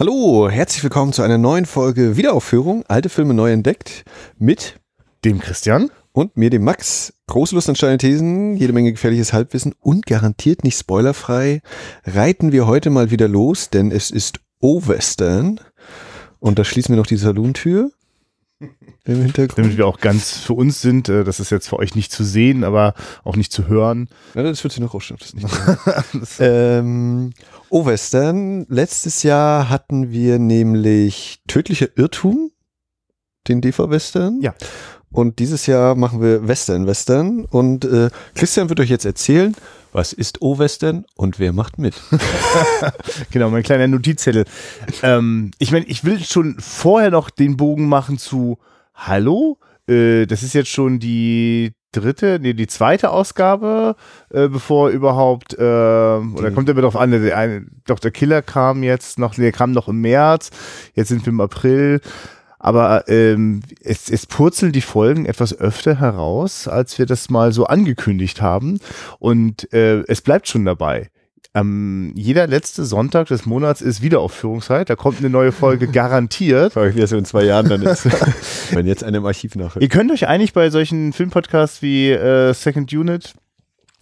Hallo, herzlich willkommen zu einer neuen Folge Wiederaufführung, alte Filme neu entdeckt, mit dem Christian und mir, dem Max. Große Lust an steile Thesen, jede Menge gefährliches Halbwissen und garantiert nicht spoilerfrei reiten wir heute mal wieder los, denn es ist O-Western und da schließen wir noch die Salontür im Hintergrund. Damit wir auch ganz für uns sind, äh, das ist jetzt für euch nicht zu sehen, aber auch nicht zu hören. Ja, das wird sich noch rausstellen. ähm, oh, Western. Letztes Jahr hatten wir nämlich Tödlicher Irrtum, den DV-Western. Ja. Und dieses Jahr machen wir Western-Western. Und äh, Christian wird euch jetzt erzählen, was ist O-Western und wer macht mit? genau, mein kleiner Notizzettel. Ähm, ich meine, ich will schon vorher noch den Bogen machen zu Hallo. Äh, das ist jetzt schon die dritte, nee, die zweite Ausgabe, äh, bevor überhaupt, äh, oder kommt immer drauf an, der, eine, doch der Killer kam jetzt noch, der kam noch im März, jetzt sind wir im April. Aber ähm, es, es purzeln die Folgen etwas öfter heraus, als wir das mal so angekündigt haben. Und äh, es bleibt schon dabei. Ähm, jeder letzte Sonntag des Monats ist Wiederaufführungszeit. Da kommt eine neue Folge garantiert. Frage ich, wie das in zwei Jahren dann ist. Wenn jetzt eine im Archiv nachhört. Ihr könnt euch eigentlich bei solchen Filmpodcasts wie äh, Second Unit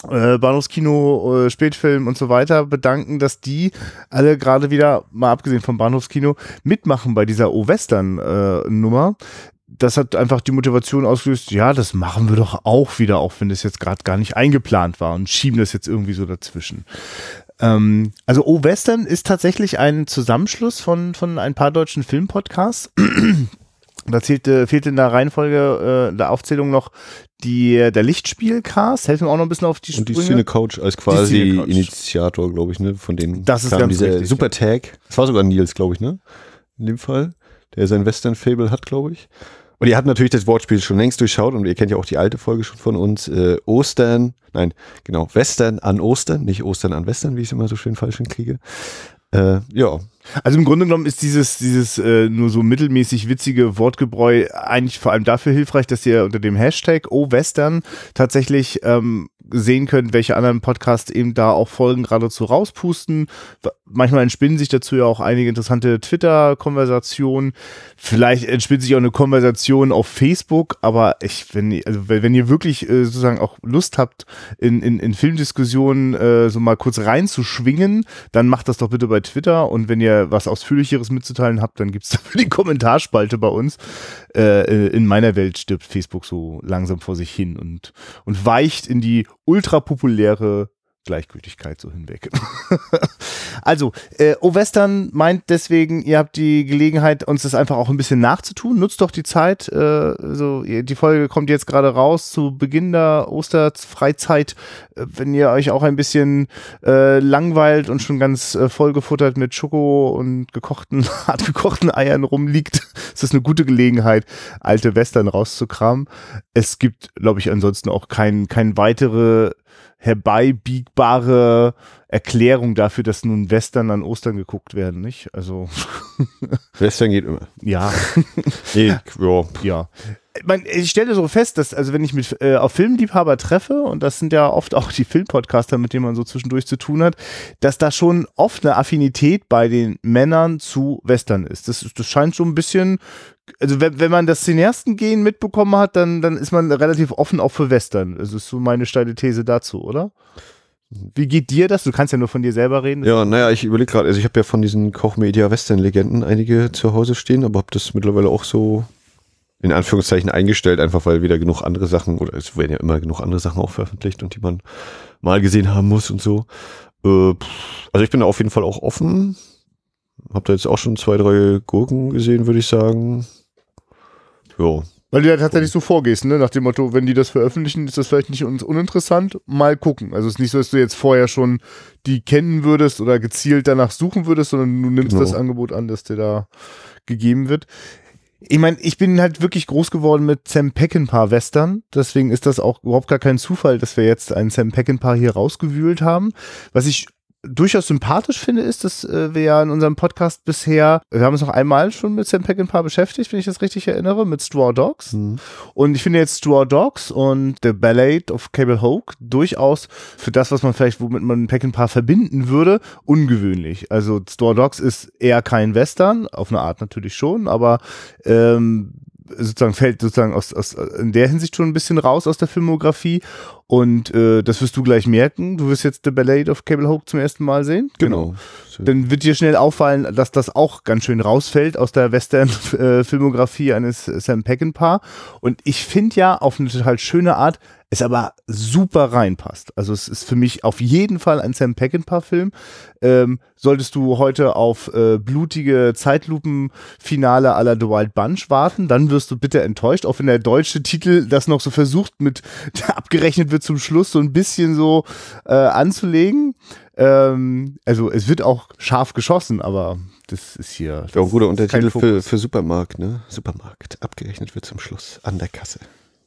äh, Bahnhofskino, äh, Spätfilm und so weiter bedanken, dass die alle gerade wieder, mal abgesehen vom Bahnhofskino, mitmachen bei dieser O-Western-Nummer. Das hat einfach die Motivation ausgelöst, ja, das machen wir doch auch wieder, auch wenn das jetzt gerade gar nicht eingeplant war und schieben das jetzt irgendwie so dazwischen. Ähm, also O-Western ist tatsächlich ein Zusammenschluss von, von ein paar deutschen Filmpodcasts. Da zählte, fehlte in der Reihenfolge äh, der Aufzählung noch die, der Lichtspielcast. Helfen wir auch noch ein bisschen auf die Sprünge. Und die Cine Couch als quasi Initiator, glaube ich, ne? Von denen das ist ganz dieser richtig, Super Tag. Das war sogar Nils, glaube ich, ne? In dem Fall. Der sein Western-Fable hat, glaube ich. Und ihr habt natürlich das Wortspiel schon längst durchschaut und ihr kennt ja auch die alte Folge schon von uns. Äh, Ostern, nein, genau, Western an Ostern, nicht Ostern an Western, wie ich es immer so schön falsch hinkriege. Äh, ja, also im Grunde genommen ist dieses, dieses äh, nur so mittelmäßig witzige Wortgebräu eigentlich vor allem dafür hilfreich, dass ihr unter dem Hashtag O-Western tatsächlich ähm, sehen könnt, welche anderen Podcasts eben da auch Folgen geradezu rauspusten. Manchmal entspinnen sich dazu ja auch einige interessante Twitter-Konversationen. Vielleicht entspinnt sich auch eine Konversation auf Facebook, aber ich, wenn, also wenn ihr wirklich äh, sozusagen auch Lust habt, in, in, in Filmdiskussionen äh, so mal kurz reinzuschwingen, dann macht das doch bitte bei Twitter und wenn ihr was Ausführlicheres mitzuteilen habt, dann gibt es dafür die Kommentarspalte bei uns. Äh, in meiner Welt stirbt Facebook so langsam vor sich hin und, und weicht in die ultrapopuläre Gleichgültigkeit so hinweg. also, äh, O-Western meint deswegen, ihr habt die Gelegenheit, uns das einfach auch ein bisschen nachzutun. Nutzt doch die Zeit. Äh, so, die Folge kommt jetzt gerade raus zu Beginn der Osterfreizeit. Äh, wenn ihr euch auch ein bisschen äh, langweilt und schon ganz äh, vollgefuttert mit Schoko und gekochten, hart gekochten Eiern rumliegt, ist das eine gute Gelegenheit, alte Western rauszukramen. Es gibt, glaube ich, ansonsten auch kein, kein weitere herbeibiegbare Erklärung dafür, dass nun Western an Ostern geguckt werden, nicht? Also. Western geht immer. Ja. nee, ja. ja. Ich stelle so fest, dass, also wenn ich mit äh, auf Filmliebhaber treffe, und das sind ja oft auch die Filmpodcaster, mit denen man so zwischendurch zu tun hat, dass da schon oft eine Affinität bei den Männern zu Western ist. Das, das scheint so ein bisschen also wenn, wenn man das Cineastengehen mitbekommen hat, dann, dann ist man relativ offen auch für Western. Das ist so meine steile These dazu, oder? Wie geht dir das? Du kannst ja nur von dir selber reden. Ja, naja, ich überlege gerade, also ich habe ja von diesen Kochmedia-Western-Legenden einige zu Hause stehen, aber habe das mittlerweile auch so in Anführungszeichen eingestellt, einfach weil wieder genug andere Sachen, oder es werden ja immer genug andere Sachen auch veröffentlicht und die man mal gesehen haben muss und so. Äh, also ich bin da auf jeden Fall auch offen. Hab da jetzt auch schon zwei, drei Gurken gesehen, würde ich sagen. Ja. Weil du ja tatsächlich so vorgehst, ne? Nach dem Motto, wenn die das veröffentlichen, ist das vielleicht nicht uns uninteressant. Mal gucken. Also es ist nicht so, dass du jetzt vorher schon die kennen würdest oder gezielt danach suchen würdest, sondern du nimmst genau. das Angebot an, das dir da gegeben wird. Ich meine, ich bin halt wirklich groß geworden mit Sam Peckinpah Western. Deswegen ist das auch überhaupt gar kein Zufall, dass wir jetzt einen Sam Peckinpah hier rausgewühlt haben. Was ich durchaus sympathisch finde, ist, dass äh, wir ja in unserem Podcast bisher, wir haben uns noch einmal schon mit Sam Peckinpah beschäftigt, wenn ich das richtig erinnere, mit Straw Dogs. Mhm. Und ich finde jetzt Straw Dogs und The Ballad of Cable Hoke durchaus für das, was man vielleicht, womit man Peckinpah verbinden würde, ungewöhnlich. Also Straw Dogs ist eher kein Western, auf eine Art natürlich schon, aber ähm, sozusagen fällt sozusagen aus, aus in der Hinsicht schon ein bisschen raus aus der Filmografie und äh, das wirst du gleich merken. Du wirst jetzt The Ballad of Cable Hoke zum ersten Mal sehen. Genau. genau. Dann wird dir schnell auffallen, dass das auch ganz schön rausfällt aus der Western-Filmografie eines Sam Peckinpah. Und ich finde ja auf eine total schöne Art, es aber super reinpasst. Also es ist für mich auf jeden Fall ein Sam Peckinpah-Film. Ähm, solltest du heute auf äh, blutige Zeitlupen-Finale aller The Wild Bunch warten, dann wirst du bitte enttäuscht, auch wenn der deutsche Titel das noch so versucht mit abgerechnet wird zum Schluss so ein bisschen so äh, anzulegen. Ähm, also es wird auch scharf geschossen, aber das ist hier. Das ja, ein guter Untertitel für, für Supermarkt, ne? Supermarkt. Abgerechnet wird zum Schluss an der Kasse.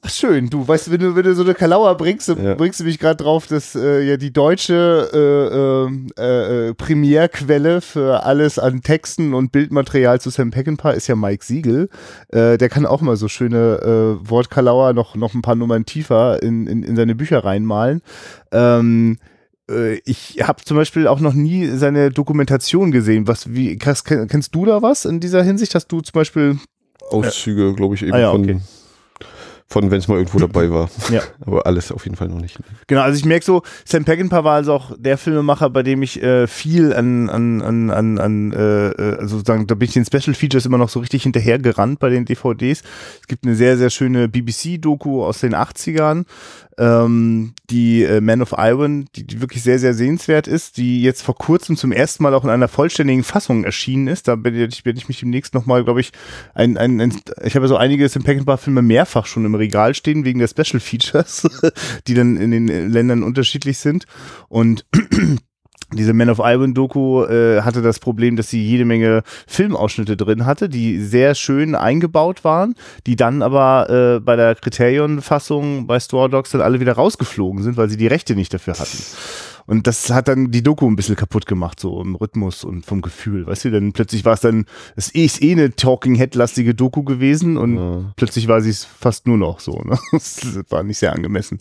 Ach schön, du weißt, wenn du, wenn du so eine Kalauer bringst, ja. bringst du mich gerade drauf, dass äh, ja die deutsche äh, äh, äh, Primärquelle für alles an Texten und Bildmaterial zu Sam Peckinpah ist ja Mike Siegel. Äh, der kann auch mal so schöne äh, Wortkalauer noch, noch ein paar Nummern tiefer in, in, in seine Bücher reinmalen. Ähm, äh, ich habe zum Beispiel auch noch nie seine Dokumentation gesehen. Was, wie, krass, kennst du da was in dieser Hinsicht? Hast du zum Beispiel Auszüge, glaube ich, eben ah, ja, okay. Von wenn es mal irgendwo dabei war. Ja. Aber alles auf jeden Fall noch nicht. Genau, also ich merke so, Sam Peckinpah war also auch der Filmemacher, bei dem ich äh, viel an, an, an, an, an äh, äh also sozusagen, da bin ich den Special Features immer noch so richtig hinterher gerannt bei den DVDs. Es gibt eine sehr, sehr schöne BBC-Doku aus den 80ern, ähm, die äh, Man of Iron, die, die wirklich sehr, sehr sehenswert ist, die jetzt vor kurzem zum ersten Mal auch in einer vollständigen Fassung erschienen ist. Da werde ich, werd ich mich demnächst nochmal, glaube ich, ein, ein, ein, ich habe so einige Sam Peckinpah-Filme mehrfach schon im Regal stehen, wegen der Special Features, die dann in den Ländern unterschiedlich sind. Und diese Man of Iron Doku äh, hatte das Problem, dass sie jede Menge Filmausschnitte drin hatte, die sehr schön eingebaut waren, die dann aber äh, bei der Kriterion-Fassung bei Store Dogs dann alle wieder rausgeflogen sind, weil sie die Rechte nicht dafür hatten. Und das hat dann die Doku ein bisschen kaputt gemacht, so im Rhythmus und vom Gefühl. Weißt du, dann plötzlich war es dann, es ist eh eine Talking Head-lastige Doku gewesen und ja. plötzlich war sie es fast nur noch so. Ne? Das war nicht sehr angemessen.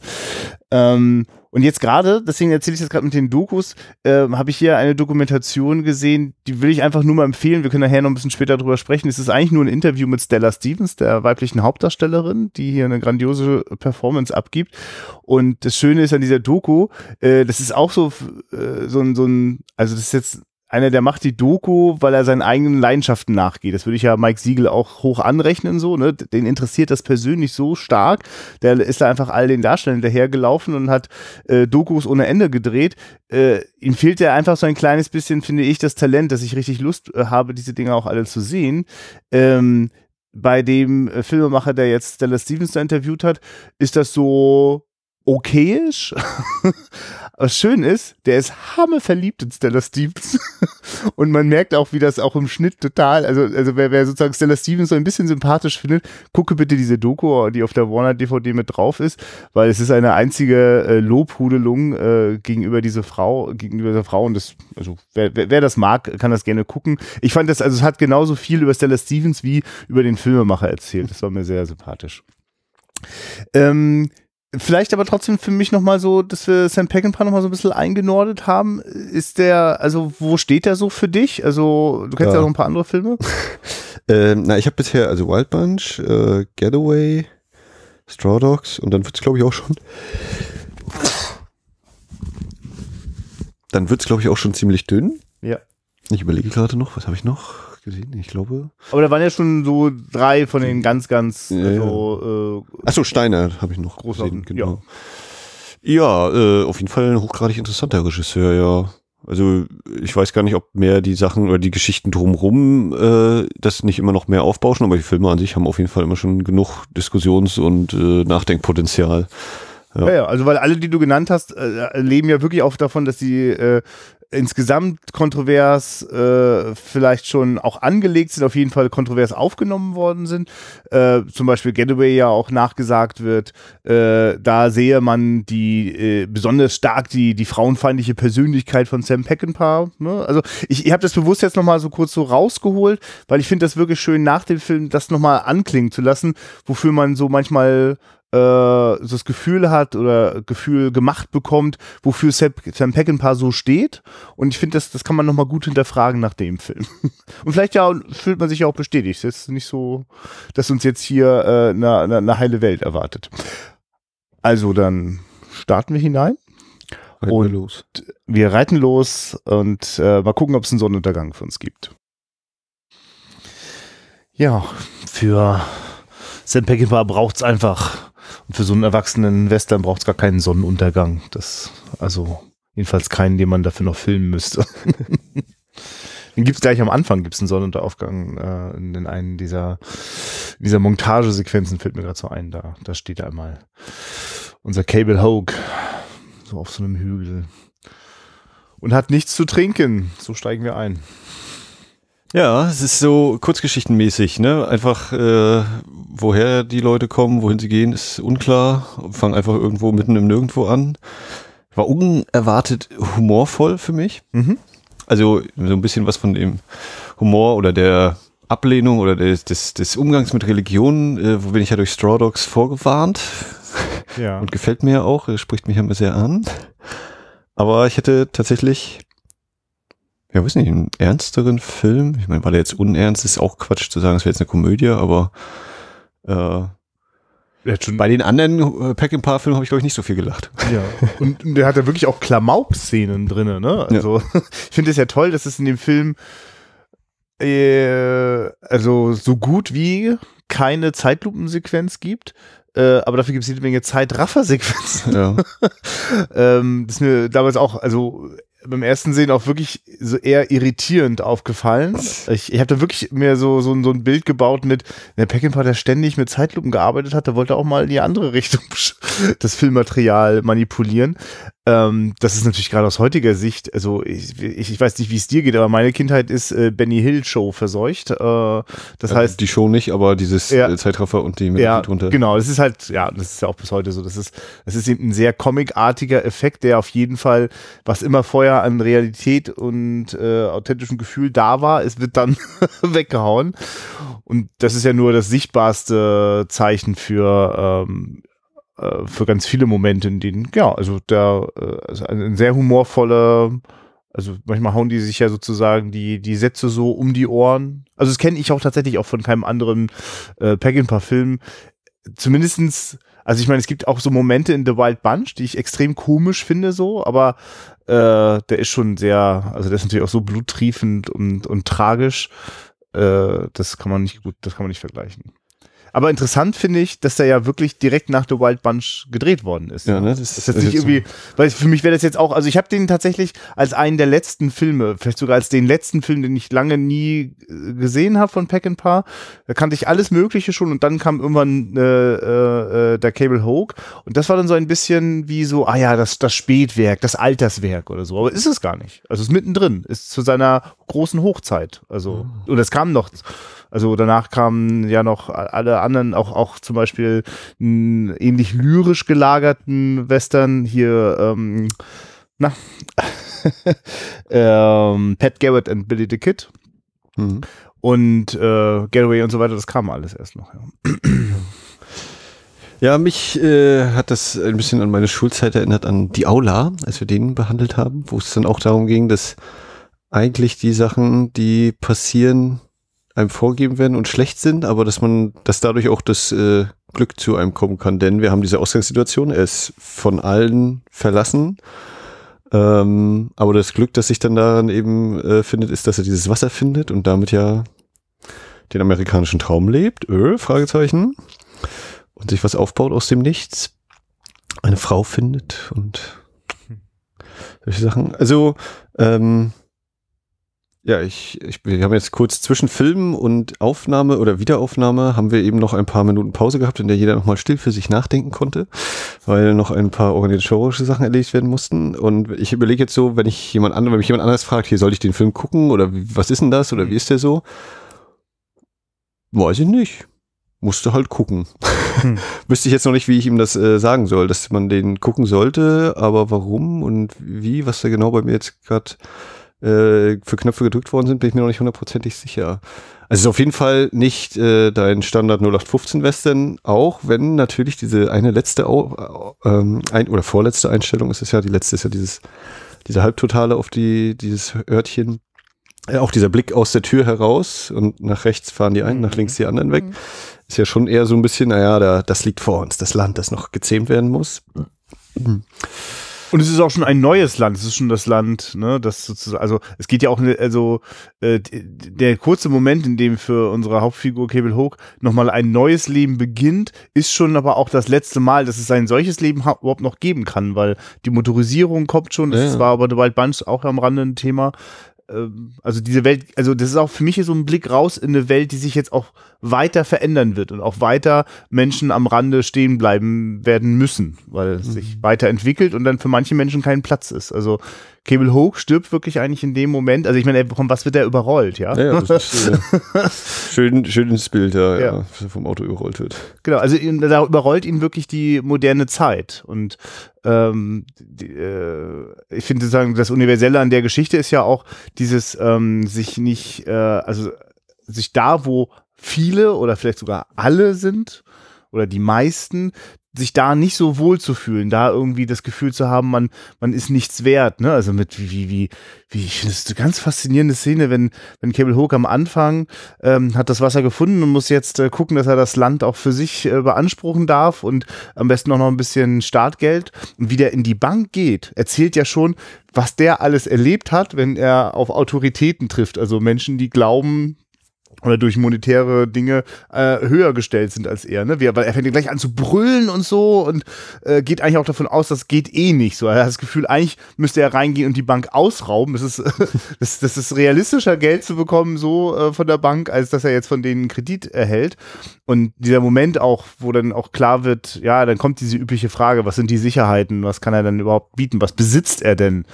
Ähm, und jetzt gerade, deswegen erzähle ich das gerade mit den Dokus, äh, habe ich hier eine Dokumentation gesehen, die will ich einfach nur mal empfehlen. Wir können nachher noch ein bisschen später drüber sprechen. Es ist eigentlich nur ein Interview mit Stella Stevens, der weiblichen Hauptdarstellerin, die hier eine grandiose Performance abgibt. Und das Schöne ist an dieser Doku, äh, das ist auch so, äh, so ein, so ein, also das ist jetzt einer, der macht die Doku, weil er seinen eigenen Leidenschaften nachgeht. Das würde ich ja Mike Siegel auch hoch anrechnen, so, ne? Den interessiert das persönlich so stark. Der ist da einfach all den Darstellern hinterhergelaufen und hat äh, Dokus ohne Ende gedreht. Äh, ihm fehlt ja einfach so ein kleines bisschen, finde ich, das Talent, dass ich richtig Lust äh, habe, diese Dinge auch alle zu sehen. Ähm, bei dem äh, Filmemacher, der jetzt Stella Stevens interviewt hat, ist das so okayisch. Was schön ist, der ist hammerverliebt in Stella Stevens. und man merkt auch, wie das auch im Schnitt total, also, also wer, wer sozusagen Stella Stevens so ein bisschen sympathisch findet, gucke bitte diese Doku, die auf der Warner DVD mit drauf ist, weil es ist eine einzige äh, Lobhudelung äh, gegenüber dieser Frau, gegenüber dieser Frau und das, also wer, wer, wer das mag, kann das gerne gucken. Ich fand das, also es hat genauso viel über Stella Stevens wie über den Filmemacher erzählt. Das war mir sehr sympathisch. Ähm, Vielleicht aber trotzdem für mich nochmal so, dass wir Sam Peckinpah nochmal so ein bisschen eingenordet haben. Ist der, also wo steht der so für dich? Also du kennst ja, ja noch ein paar andere Filme. ähm, na, ich habe bisher also Wild Bunch, äh, Getaway, Straw Dogs und dann wird's glaube ich auch schon dann wird's glaube ich auch schon ziemlich dünn. Ja. Ich überlege gerade noch, was habe ich noch? Gesehen, ich glaube. Aber da waren ja schon so drei von den ganz, ganz. Ja, also, äh, Achso, Steiner habe ich noch gesehen, genau. Ja, ja äh, auf jeden Fall ein hochgradig interessanter Regisseur, ja. Also ich weiß gar nicht, ob mehr die Sachen oder die Geschichten drumherum äh, das nicht immer noch mehr aufbauschen, aber die Filme an sich haben auf jeden Fall immer schon genug Diskussions- und äh, Nachdenkpotenzial. Ja. ja. ja, also weil alle, die du genannt hast, äh, leben ja wirklich auch davon, dass sie äh, insgesamt kontrovers äh, vielleicht schon auch angelegt sind, auf jeden Fall kontrovers aufgenommen worden sind. Äh, zum Beispiel Getaway ja auch nachgesagt wird, äh, da sehe man die äh, besonders stark die, die frauenfeindliche Persönlichkeit von Sam Peckinpah. Ne? Also ich, ich habe das bewusst jetzt nochmal so kurz so rausgeholt, weil ich finde das wirklich schön nach dem Film das nochmal anklingen zu lassen, wofür man so manchmal das Gefühl hat oder Gefühl gemacht bekommt, wofür Sam, Peckinpah so steht. Und ich finde, das, das kann man nochmal gut hinterfragen nach dem Film. Und vielleicht ja fühlt man sich ja auch bestätigt. Es ist nicht so, dass uns jetzt hier äh, eine, eine, eine heile Welt erwartet. Also dann starten wir hinein. Reiten Und wir los. Wir reiten los und äh, mal gucken, ob es einen Sonnenuntergang für uns gibt. Ja, für Sam Peckinpah braucht es einfach. Und für so einen erwachsenen Western braucht es gar keinen Sonnenuntergang. Das, also jedenfalls keinen, den man dafür noch filmen müsste. Den gibt's gleich am Anfang, gibt's einen Sonnenaufgang äh, in, in einen dieser, dieser Montagesequenzen, fällt mir gerade so ein. Da, da steht einmal unser Cable Hogue so auf so einem Hügel und hat nichts zu trinken. So steigen wir ein. Ja, es ist so kurzgeschichtenmäßig, ne? Einfach, äh, woher die Leute kommen, wohin sie gehen, ist unklar. Fangen einfach irgendwo mitten im Nirgendwo an. War unerwartet humorvoll für mich. Mhm. Also so ein bisschen was von dem Humor oder der Ablehnung oder des, des, des Umgangs mit Religionen, äh, wo bin ich ja durch Straw Dogs vorgewarnt. Ja. Und gefällt mir auch, äh, spricht mich immer sehr an. Aber ich hätte tatsächlich, ja, weiß nicht, einen ernsteren Film. Ich meine, weil er jetzt unernst ist, auch Quatsch zu sagen, es wäre jetzt eine Komödie, aber äh, bei den anderen äh, Pack-in-Paar-Filmen habe ich, glaube ich, nicht so viel gelacht. ja. Und und der hat da wirklich auch Klamauk-Szenen drin, ne? Also, ich finde es ja toll, dass es in dem Film äh, also so gut wie keine Zeitlupensequenz gibt. Äh, aber dafür gibt es jede Menge Zeitraffer-Sequenzen. Ja. ähm, das ist mir damals auch, also beim ersten Sehen auch wirklich so eher irritierend aufgefallen. Ich, ich habe da wirklich mir so, so, so ein Bild gebaut mit, der Peckinpah, der ständig mit Zeitlupen gearbeitet hat, der wollte auch mal in die andere Richtung das Filmmaterial manipulieren. Ähm, das ist natürlich gerade aus heutiger Sicht, also ich, ich, ich weiß nicht, wie es dir geht, aber meine Kindheit ist äh, Benny Hill Show verseucht. Äh, das heißt, die Show nicht, aber dieses Ja. äh, Zeitraffer und die ja, drunter. genau. Das ist halt, ja, das ist ja auch bis heute so. Das ist, das ist eben ein sehr comicartiger Effekt, der auf jeden Fall, was immer vorher an Realität und äh, authentischem Gefühl da war, es wird dann weggehauen. Und das ist ja nur das sichtbarste Zeichen für ähm, äh, für ganz viele Momente, in denen, ja, also der, äh, also ein sehr humorvoller, also manchmal hauen die sich ja sozusagen die, die Sätze so um die Ohren. Also das kenne ich auch tatsächlich auch von keinem anderen äh, Peckinpah-Film. Zumindestens, also ich meine, es gibt auch so Momente in The Wild Bunch, die ich extrem komisch finde, so, aber äh, der ist schon sehr, also der ist natürlich auch so bluttriefend und, und tragisch. Äh, das kann man nicht gut, das kann man nicht vergleichen. Aber interessant finde ich, dass der ja wirklich direkt nach The Wild Bunch gedreht worden ist. Ja, ne, das Das ist jetzt nicht irgendwie, weil für mich wäre das jetzt auch, also ich habe den tatsächlich als einen der letzten Filme, vielleicht sogar als den letzten Film, den ich lange nie äh, gesehen habe von Peckinpah. Da kannte ich alles Mögliche schon und dann kam irgendwann äh, äh, äh, der Cable Hogue und das war dann so ein bisschen wie so, ah ja, das, das Spätwerk, das Alterswerk oder so. Aber ist es gar nicht. Also es ist mittendrin, ist zu seiner großen Hochzeit. Also, und es kam noch. Also danach kamen ja noch alle anderen, auch, auch zum Beispiel einen ähnlich lyrisch gelagerten Western hier, ähm, na, ähm, Pat Garrett and Billy the Kid Mhm. und äh, Getaway und so weiter, das kam alles erst noch. Ja. Ja, mich äh, hat das ein bisschen an meine Schulzeit erinnert, an die Aula, als wir den behandelt haben, wo es dann auch darum ging, dass eigentlich die Sachen, die passieren, einem vorgegeben werden und schlecht sind, aber dass man, dass dadurch auch das äh, Glück zu einem kommen kann. Denn wir haben diese Ausgangssituation, er ist von allen verlassen. Ähm, aber das Glück, das sich dann daran eben äh, findet, ist, dass er dieses Wasser findet und damit ja den amerikanischen Traum lebt. Ö, Fragezeichen und sich was aufbaut aus dem Nichts, eine Frau findet und solche Sachen. Also, ähm, Ja, ich, ich, wir haben jetzt kurz zwischen Filmen und Aufnahme oder Wiederaufnahme haben wir eben noch ein paar Minuten Pause gehabt, in der jeder nochmal still für sich nachdenken konnte, weil noch ein paar organisatorische Sachen erledigt werden mussten. Und ich überlege jetzt so, wenn ich jemand anderes, wenn mich jemand anderes fragt, hier soll ich den Film gucken oder was ist denn das oder wie ist der so? Weiß ich nicht. Musste halt gucken. Hm. Wüsste ich jetzt noch nicht, wie ich ihm das äh, sagen soll, dass man den gucken sollte, aber warum und wie, was da genau bei mir jetzt gerade äh, für Knöpfe gedrückt worden sind, bin ich mir noch nicht hundertprozentig sicher. Also es ist auf jeden Fall nicht äh, dein Standard 0815 Western, auch wenn natürlich diese eine letzte ähm, ein, oder vorletzte Einstellung ist es ja, die letzte ist ja dieses diese Halbtotale auf die dieses Örtchen. Äh, auch dieser Blick aus der Tür heraus und nach rechts fahren die einen, mhm. nach links die anderen weg. Mhm. Ist ja schon eher so ein bisschen, naja, da, das liegt vor uns, das Land, das noch gezähmt werden muss. Mhm. Und es ist auch schon ein neues Land. Es ist schon das Land, ne, das sozusagen, also es geht ja auch, ne, also äh, der kurze Moment, in dem für unsere Hauptfigur Cable Hook nochmal ein neues Leben beginnt, ist schon aber auch das letzte Mal, dass es ein solches Leben überhaupt noch geben kann, weil die Motorisierung kommt schon. Das ja. war aber The Wild Bunch auch am Rande ein Thema. Ähm, also diese Welt, also das ist auch für mich so ein Blick raus in eine Welt, die sich jetzt auch weiter verändern wird und auch weiter Menschen am Rande stehen bleiben werden müssen, weil es mhm. sich weiterentwickelt und dann für manche Menschen kein Platz ist. Also Cable Hogue stirbt wirklich eigentlich in dem Moment. Also ich meine, von was wird er überrollt, ja? Ja, das ist äh, schön, schönes Bild, ja, ja. ja, vom Auto überrollt wird. Genau, also da überrollt ihn wirklich die moderne Zeit. Und ähm, die, äh, ich finde sozusagen, das Universelle an der Geschichte ist ja auch dieses ähm, sich nicht, äh, also sich da, wo viele oder vielleicht sogar alle sind oder die meisten, sich da nicht so wohl zu fühlen, da irgendwie das Gefühl zu haben, man, man ist nichts wert, ne? Also mit wie, wie, wie, ich finde es eine ganz faszinierende Szene, wenn, wenn Cable Hook am Anfang ähm, hat das Wasser gefunden und muss jetzt äh, gucken, dass er das Land auch für sich äh, beanspruchen darf und am besten auch noch ein bisschen Startgeld. Und wie der in die Bank geht, erzählt ja schon, was der alles erlebt hat, wenn er auf Autoritäten trifft. Also Menschen, die glauben, oder durch monetäre Dinge äh, höher gestellt sind als er. Ne? Wie, weil er fängt gleich an zu brüllen und so und äh, geht eigentlich auch davon aus, das geht eh nicht so. Er hat das Gefühl, eigentlich müsste er reingehen und die Bank ausrauben. Das ist, das, das ist realistischer, Geld zu bekommen so äh, von der Bank, als dass er jetzt von denen Kredit erhält. Und dieser Moment auch, wo dann auch klar wird, ja, dann kommt diese übliche Frage, was sind die Sicherheiten, was kann er denn überhaupt bieten, was besitzt er denn?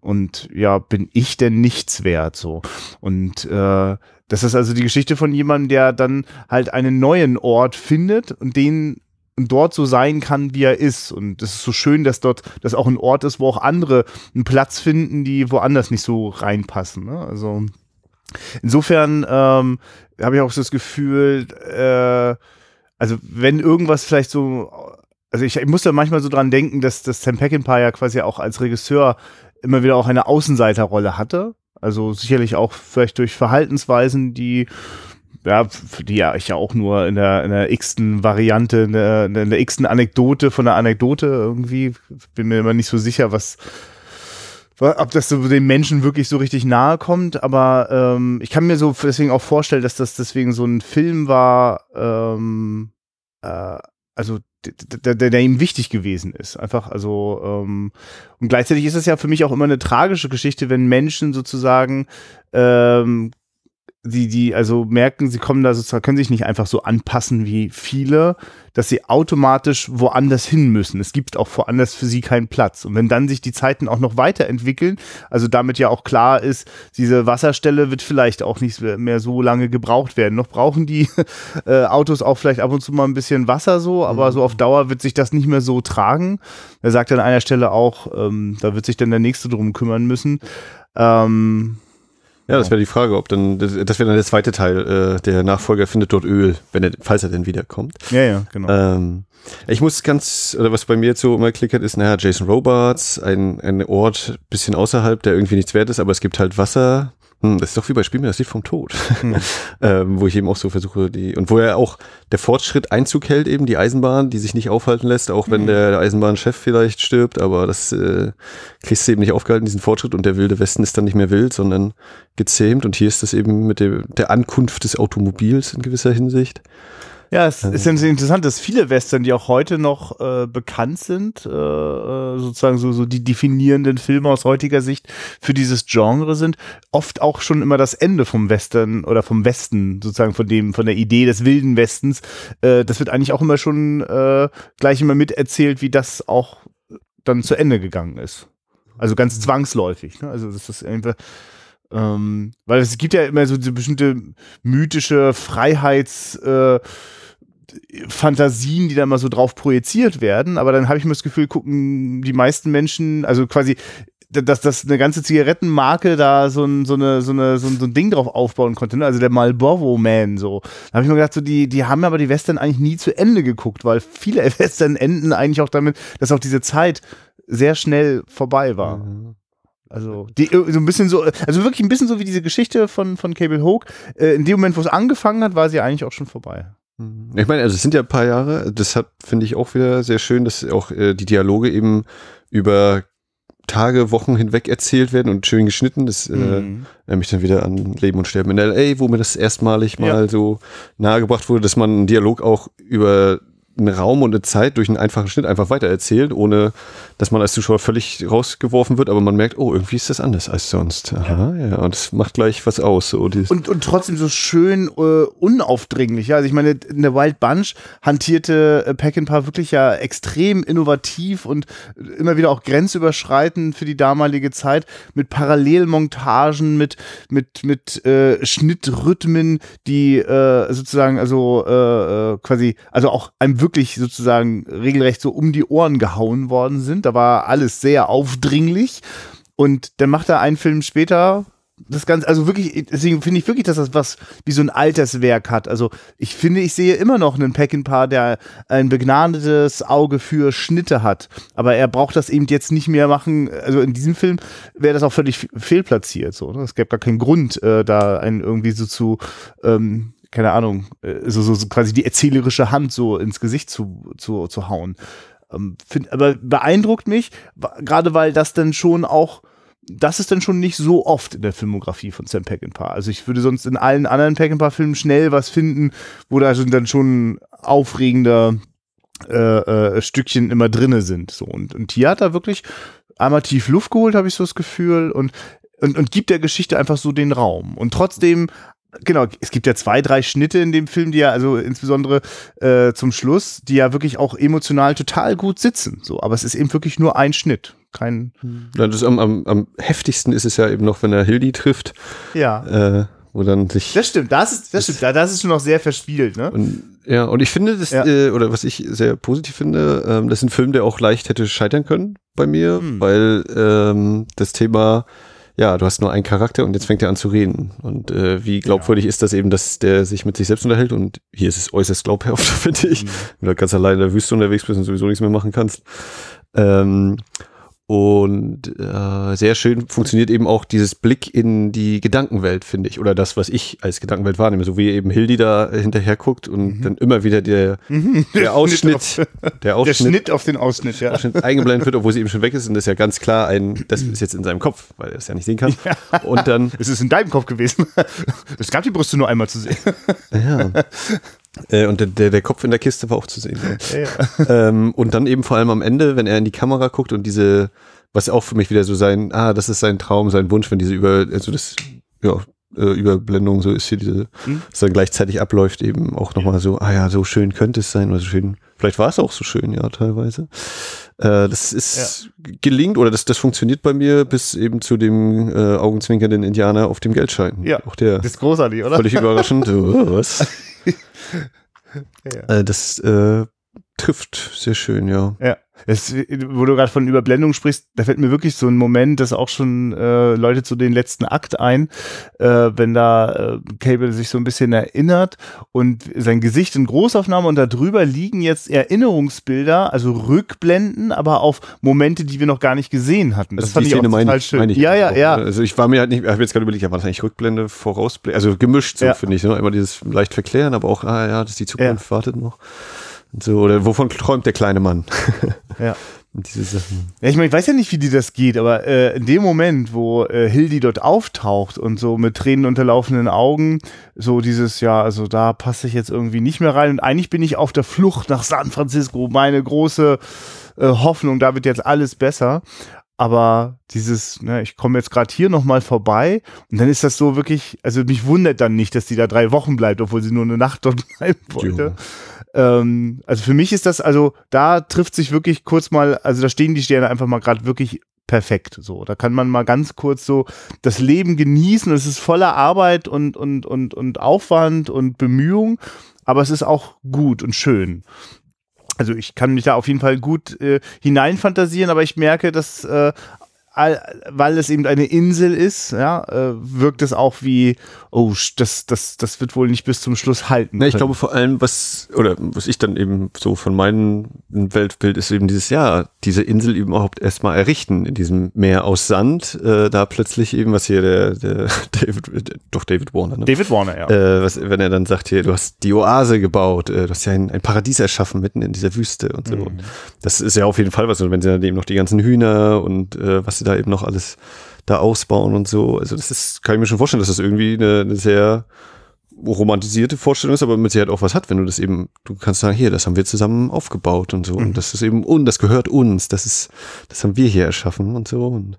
Und ja, bin ich denn nichts wert so? Und äh, das ist also die Geschichte von jemandem, der dann halt einen neuen Ort findet und den dort so sein kann, wie er ist. Und es ist so schön, dass dort das auch ein Ort ist, wo auch andere einen Platz finden, die woanders nicht so reinpassen. Ne? Also insofern ähm, habe ich auch so das Gefühl, äh, also wenn irgendwas vielleicht so, also ich, ich muss da manchmal so dran denken, dass das Sam Peckinpah ja quasi auch als Regisseur immer wieder auch eine Außenseiterrolle hatte. Also sicherlich auch vielleicht durch Verhaltensweisen, die ja, die ja ich ja auch nur in der, in der x-ten Variante, in der, in der x-ten Anekdote von der Anekdote irgendwie, bin mir immer nicht so sicher, was, ob das so den Menschen wirklich so richtig nahe kommt, aber ähm, ich kann mir so deswegen auch vorstellen, dass das deswegen so ein Film war, ähm, äh, also der, der, der ihm wichtig gewesen ist. Einfach, also, ähm, und gleichzeitig ist es ja für mich auch immer eine tragische Geschichte, wenn Menschen sozusagen ähm, die, die also merken, sie kommen da sozusagen, können sich nicht einfach so anpassen wie viele, dass sie automatisch woanders hin müssen. Es gibt auch woanders für sie keinen Platz. Und wenn dann sich die Zeiten auch noch weiterentwickeln, also damit ja auch klar ist, diese Wasserstelle wird vielleicht auch nicht mehr so lange gebraucht werden. Noch brauchen die äh, Autos auch vielleicht ab und zu mal ein bisschen Wasser so, aber mhm. so auf Dauer wird sich das nicht mehr so tragen. Er sagt an einer Stelle auch, ähm, da wird sich dann der Nächste drum kümmern müssen. Ähm, ja, das wäre die Frage, ob dann, das, das wäre dann der zweite Teil, äh, der Nachfolger findet dort Öl, wenn er, falls er denn wiederkommt. Ja, ja, genau. Ähm, ich muss ganz, oder was bei mir jetzt so immer klickert, ist, naja, Jason Robards, ein, ein Ort bisschen außerhalb, der irgendwie nichts wert ist, aber es gibt halt Wasser, das ist doch wie bei Spiel mir das Lied vom Tod. Hm. ähm, wo ich eben auch so versuche, die, und wo ja auch der Fortschritt Einzug hält, eben die Eisenbahn, die sich nicht aufhalten lässt, auch wenn hm. der Eisenbahnchef vielleicht stirbt, aber das äh, kriegst du eben nicht aufgehalten, diesen Fortschritt, und der wilde Westen ist dann nicht mehr wild, sondern gezähmt. Und hier ist das eben mit dem, der Ankunft des Automobils in gewisser Hinsicht. Ja, es ist ja interessant, dass viele Western, die auch heute noch äh, bekannt sind, äh, äh, sozusagen so, so die definierenden Filme aus heutiger Sicht für dieses Genre sind, oft auch schon immer das Ende vom Western oder vom Westen, sozusagen von dem, von der Idee des wilden Westens. Äh, das wird eigentlich auch immer schon äh, gleich immer miterzählt, wie das auch dann zu Ende gegangen ist. Also ganz zwangsläufig. Ne? Also das ist einfach. Ähm, weil es gibt ja immer so diese bestimmte mythische Freiheits- äh, Fantasien, die da mal so drauf projiziert werden, aber dann habe ich mir das Gefühl, gucken die meisten Menschen, also quasi dass, dass eine ganze Zigarettenmarke da so ein, so, eine, so, eine, so, ein, so ein Ding drauf aufbauen konnte, ne? also der Marlboro Man so. Da habe ich mir gedacht, so die, die haben aber die Western eigentlich nie zu Ende geguckt, weil viele Western enden eigentlich auch damit, dass auch diese Zeit sehr schnell vorbei war. Mhm. Also die, so ein bisschen so, also wirklich ein bisschen so wie diese Geschichte von, von Cable Hogue. Äh, in dem Moment, wo es angefangen hat, war sie eigentlich auch schon vorbei. Mhm. Ich meine, also es sind ja ein paar Jahre, deshalb finde ich auch wieder sehr schön, dass auch äh, die Dialoge eben über Tage, Wochen hinweg erzählt werden und schön geschnitten. Das äh, mhm. erinnert mich dann wieder an Leben und Sterben in L.A., wo mir das erstmalig mal ja. so nahegebracht wurde, dass man einen Dialog auch über einen Raum und eine Zeit durch einen einfachen Schnitt einfach weitererzählt, ohne dass man als Zuschauer völlig rausgeworfen wird, aber man merkt, oh, irgendwie ist das anders als sonst. Aha, ja, und das macht gleich was aus. So und, und trotzdem so schön äh, unaufdringlich. Ja? Also ich meine, in der Wild Bunch hantierte äh, Peckinpah wirklich ja extrem innovativ und immer wieder auch grenzüberschreitend für die damalige Zeit mit Parallelmontagen, mit, mit, mit äh, Schnittrhythmen, die äh, sozusagen also äh, äh quasi, also auch einem wirklich sozusagen regelrecht so um die Ohren gehauen worden sind. Da war alles sehr aufdringlich. Und dann macht er einen Film später, das Ganze, also wirklich, deswegen finde ich wirklich, dass das was wie so ein Alterswerk hat. Also ich finde, ich sehe immer noch einen Peckinpah, der ein begnadetes Auge für Schnitte hat. Aber er braucht das eben jetzt nicht mehr machen. Also in diesem Film wäre das auch völlig fehlplatziert. So, ne? Es gäbe gar keinen Grund, äh, da einen irgendwie so zu ähm, keine Ahnung, äh, so, so, so quasi die erzählerische Hand so ins Gesicht zu, zu, zu hauen. Ähm, find, aber beeindruckt mich, gerade weil das dann schon auch, das ist dann schon nicht so oft in der Filmografie von Sam Peckinpah. Also ich würde sonst in allen anderen Peckinpah-Filmen schnell was finden, wo da dann schon aufregender äh, äh, Stückchen immer drinne sind. So und, und hier hat er wirklich einmal tief Luft geholt, habe ich so das Gefühl und und, und gibt der Geschichte einfach so den Raum. Und trotzdem genau, es gibt ja zwei, drei Schnitte in dem Film, die ja, also insbesondere äh, zum Schluss, die ja wirklich auch emotional total gut sitzen. So, aber es ist eben wirklich nur ein Schnitt. Kein. Ja, das am, am, am heftigsten ist es ja eben noch, wenn er Hildi trifft. Ja. Äh, wo dann sich. Das stimmt, das ist, das stimmt, das ist schon noch sehr verspielt, ne? Und, ja, und ich finde, das, ja. äh, oder was ich sehr positiv finde, ähm, das ist ein Film, der auch leicht hätte scheitern können bei mir, hm. weil ähm, das Thema ja, du hast nur einen Charakter und jetzt fängt er an zu reden. Und äh, wie glaubwürdig ja. ist das eben, dass der sich mit sich selbst unterhält? Und hier ist es äußerst glaubhaft, finde ich. Mhm. Wenn du ganz allein in der Wüste unterwegs bist und sowieso nichts mehr machen kannst. Ähm, und äh, sehr schön funktioniert eben auch dieses Blick in die Gedankenwelt, finde ich. Oder das, was ich als Gedankenwelt wahrnehme. So wie eben Hildi da hinterher guckt und mhm. dann immer wieder der, mhm. der Ausschnitt, auf, der Ausschnitt, der Schnitt auf den Ausschnitt, ja. Ausschnitt eingeblendet wird, obwohl sie eben schon weg ist. Und das ist ja ganz klar ein, das ist jetzt in seinem Kopf, weil er es ja nicht sehen kann. Ja. Und dann. Es ist in deinem Kopf gewesen. Es gab die Brüste nur einmal zu sehen. Ja. Äh, und der, der Kopf in der Kiste war auch zu sehen. Ja. Ja. Ähm, und dann eben vor allem am Ende, wenn er in die Kamera guckt und diese, was auch für mich wieder so sein, ah, das ist sein Traum, sein Wunsch, wenn diese über, also das, ja, äh, Überblendung so ist hier diese, mhm. was dann gleichzeitig abläuft, eben auch nochmal so, ah ja, so schön könnte es sein oder so schön, vielleicht war es auch so schön, ja, teilweise. Äh, das ist ja. gelingt oder das, das funktioniert bei mir bis eben zu dem äh, augenzwinkernden Indianer auf dem Geldschein. Ja, auch der. Das ist großartig, oder? Völlig überraschend. was? ja. Äh, das äh, trifft sehr schön, ja. Ja. Es, wo du gerade von Überblendung sprichst, da fällt mir wirklich so ein Moment, dass auch schon äh, Leute zu den letzten Akt ein, äh, wenn da äh, Cable sich so ein bisschen erinnert und sein Gesicht in Großaufnahme und da drüber liegen jetzt Erinnerungsbilder, also Rückblenden, aber auf Momente, die wir noch gar nicht gesehen hatten. Das also fand ich auch total schön. Meine ich ja, ja, auch. ja. Also ich war mir halt nicht, ich habe jetzt gerade überlegt, ja, war das eigentlich Rückblende, Vorausblende, also gemischt so, ja. finde ich, ne? immer dieses leicht verklären, aber auch, ah ja, das ist die Zukunft ja. wartet noch. So, oder wovon träumt der kleine Mann? ja. Diese Sachen. Ja, ich meine, ich weiß ja nicht, wie die das geht, aber äh, in dem Moment, wo äh, Hildi dort auftaucht und so mit Tränen unterlaufenden Augen, so dieses, ja, also da passe ich jetzt irgendwie nicht mehr rein und eigentlich bin ich auf der Flucht nach San Francisco, meine große äh, Hoffnung, da wird jetzt alles besser. Aber dieses, ne, ich komme jetzt gerade hier nochmal vorbei und dann ist das so wirklich, also mich wundert dann nicht, dass die da drei Wochen bleibt, obwohl sie nur eine Nacht dort bleiben wollte. Ähm, also für mich ist das, also da trifft sich wirklich kurz mal, also da stehen die Sterne einfach mal gerade wirklich perfekt. So, da kann man mal ganz kurz so das Leben genießen. Es ist voller Arbeit und, und, und, und Aufwand und Bemühung, aber es ist auch gut und schön. Also ich kann mich da auf jeden Fall gut äh, hineinfantasieren, aber ich merke, dass äh, weil es eben eine Insel ist, ja, äh, wirkt es auch wie, oh, das, das, das wird wohl nicht bis zum Schluss halten. Na, ich glaube vor allem, was, oder was ich dann eben so von meinem Weltbild ist eben dieses, ja, diese Insel überhaupt erstmal errichten, in diesem Meer aus Sand, äh, da plötzlich eben, was hier der, der David, der, doch David Warner, ne? David Warner, ja. Äh, was, wenn er dann sagt hier, du hast die Oase gebaut, äh, du hast ja ein, ein Paradies erschaffen mitten in dieser Wüste und so. Mhm. Das ist ja auf jeden Fall was, und wenn sie dann eben noch die ganzen Hühner und äh, was sie da eben noch alles da ausbauen und so. Also das ist, kann ich mir schon vorstellen, dass das irgendwie eine, eine sehr romantisierte Vorstellung ist, aber mit Sicherheit auch was hat, wenn du das eben, du kannst sagen, hier, das haben wir zusammen aufgebaut und so. Mhm. Und das ist eben, und das gehört uns, das ist, das haben wir hier erschaffen und so. Und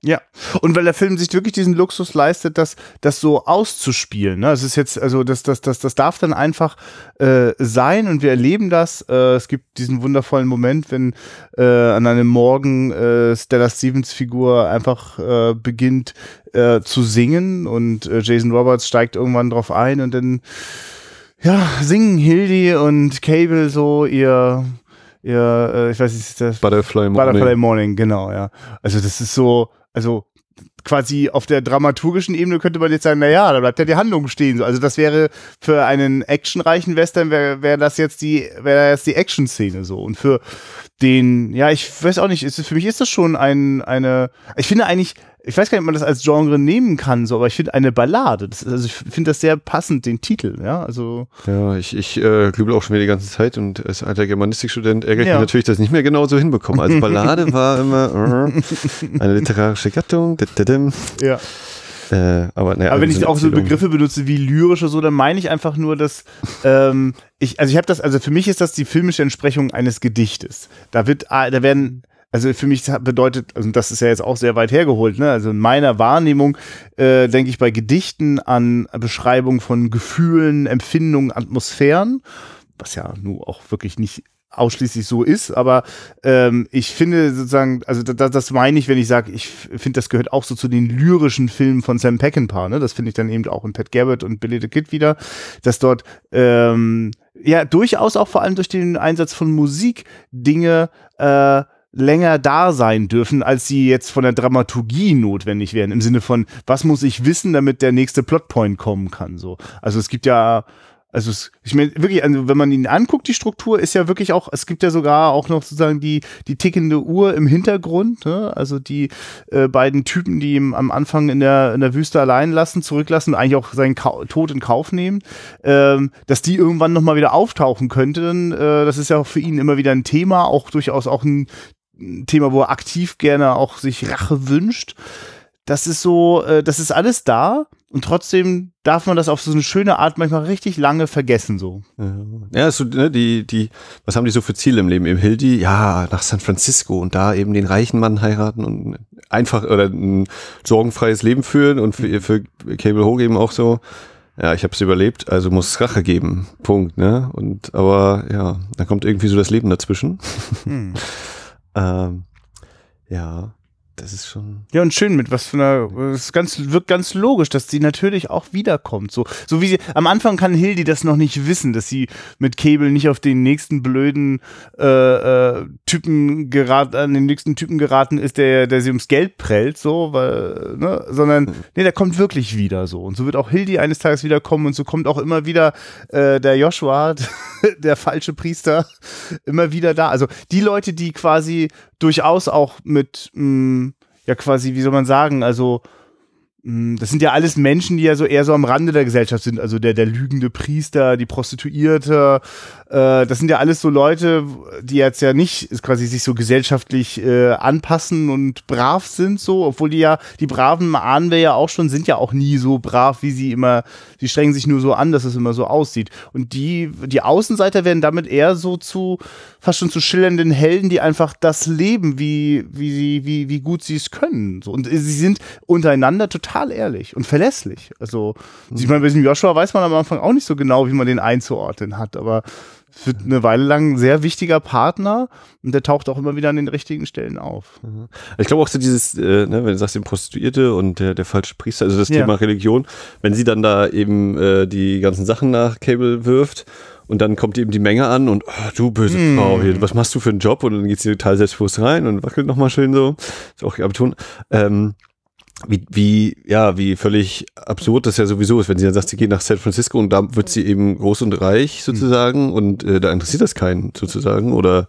ja, und weil der Film sich wirklich diesen Luxus leistet, das, das so auszuspielen. Ne? Es ist jetzt, also das, das, das, das darf dann einfach äh, sein und wir erleben das. Äh, es gibt diesen wundervollen Moment, wenn äh, an einem Morgen äh, Stella Stevens Figur einfach äh, beginnt äh, zu singen und äh, Jason Roberts steigt irgendwann drauf ein und dann ja, singen Hildy und Cable so ihr ihr, äh, ich weiß nicht, das Butterfly Morning. Butterfly Morning, genau, ja. Also das ist so, also quasi auf der dramaturgischen Ebene könnte man jetzt sagen, naja, da bleibt ja die Handlung stehen. Also das wäre für einen actionreichen Western wäre wär das jetzt die wäre jetzt die Action-Szene so und für den, ja, ich weiß auch nicht, ist, für mich ist das schon ein, eine, ich finde eigentlich, ich weiß gar nicht, ob man das als Genre nehmen kann, so, aber ich finde eine Ballade. Das, also ich finde das sehr passend, den Titel, ja. Also. Ja, ich, ich äh, grübel auch schon wieder die ganze Zeit und als alter Germanistikstudent ärgere ich ja. mich natürlich, dass ich nicht mehr genau so hinbekomme. Also Ballade war immer äh, eine literarische Gattung. Ja. Äh, aber, naja, aber wenn ich auch so Begriffe benutze wie lyrisch oder so, dann meine ich einfach nur, dass ähm, ich, also ich habe das, also für mich ist das die filmische Entsprechung eines Gedichtes. Da wird, ah, da werden also für mich bedeutet, also das ist ja jetzt auch sehr weit hergeholt, ne? Also in meiner Wahrnehmung äh, denke ich bei Gedichten an Beschreibung von Gefühlen, Empfindungen, Atmosphären, was ja nun auch wirklich nicht ausschließlich so ist, aber ähm, ich finde sozusagen, also das, das meine ich, wenn ich sage, ich finde, das gehört auch so zu den lyrischen Filmen von Sam Peckinpah, ne? Das finde ich dann eben auch in Pat Garrett und Billy the Kid wieder, dass dort ähm, ja durchaus auch vor allem durch den Einsatz von Musik Dinge äh, länger da sein dürfen, als sie jetzt von der Dramaturgie notwendig wären. Im Sinne von, was muss ich wissen, damit der nächste Plotpoint kommen kann. So, also es gibt ja also es, ich meine wirklich, also wenn man ihn anguckt, die Struktur ist ja wirklich auch, es gibt ja sogar auch noch sozusagen die die tickende Uhr im Hintergrund, ne? also die äh, beiden Typen, die ihm am Anfang in der in der Wüste allein lassen, zurücklassen, eigentlich auch seinen Ka Tod in Kauf nehmen, ähm, dass die irgendwann noch mal wieder auftauchen könnten, äh, das ist ja auch für ihn immer wieder ein Thema, auch durchaus auch ein Thema, wo er aktiv gerne auch sich Rache wünscht. Das ist so, äh, das ist alles da und trotzdem darf man das auf so eine schöne Art manchmal richtig lange vergessen so. Ja, so, ne, die, die, was haben die so für Ziele im Leben? Im Hildi, ja, nach San Francisco und da eben den reichen Mann heiraten und einfach oder ein sorgenfreies Leben führen und für, für Cable Hogue eben auch so, ja, ich habe es überlebt, also muss es Rache geben. Punkt, ne? Und aber ja, da kommt irgendwie so das Leben dazwischen. Hm. ähm, ja das ist schon. Ja, und schön mit was für einer. Es ganz, wirkt ganz logisch, dass sie natürlich auch wiederkommt. So, so wie sie. Am Anfang kann Hildi das noch nicht wissen, dass sie mit Cable nicht auf den nächsten blöden äh, äh, Typen geraten, an den nächsten Typen geraten ist, der, der sie ums Geld prellt, so, weil, ne, sondern, mhm. nee, der kommt wirklich wieder so. Und so wird auch Hildi eines Tages wiederkommen und so kommt auch immer wieder äh, der Joshua, der falsche Priester, immer wieder da. Also die Leute, die quasi durchaus auch mit, mh, mm, ja quasi, wie soll man sagen, also mh, mm, das sind ja alles Menschen, die ja so eher so am Rande der Gesellschaft sind. Also der, der lügende Priester, die Prostituierte, Äh, das sind ja alles so Leute, die jetzt ja nicht quasi sich so gesellschaftlich äh, anpassen und brav sind, so, obwohl die ja, die Braven ahnen wir ja auch schon, sind ja auch nie so brav, wie sie immer, sie strengen sich nur so an, dass es immer so aussieht. Und die, die Außenseiter werden damit eher so zu, fast schon zu schillernden Helden, die einfach das leben, wie, wie sie, wie, wie gut sie es können. So. Und sie sind untereinander total ehrlich und verlässlich. Also, mhm. ich meine, bei diesem Joshua weiß man am Anfang auch nicht so genau, wie man den einzuordnen hat, aber für eine Weile lang ein sehr wichtiger Partner und der taucht auch immer wieder an den richtigen Stellen auf. Ich glaube auch so dieses, äh, ne, wenn du sagst, den Prostituierte und der, der falsche Priester, also das ja. Thema Religion, wenn sie dann da eben äh, die ganzen Sachen nach Cable wirft und dann kommt eben die Menge an und oh, du böse hm. Frau, hier, was machst du für einen Job? Und dann geht sie total selbstbewusst rein und wackelt nochmal schön so. Ist auch Abitur. Ähm, wie, wie, ja, wie völlig absurd das ja sowieso ist, wenn sie dann sagt, sie geht nach San Francisco und da wird sie eben groß und reich sozusagen mhm. und äh, da interessiert das keinen sozusagen oder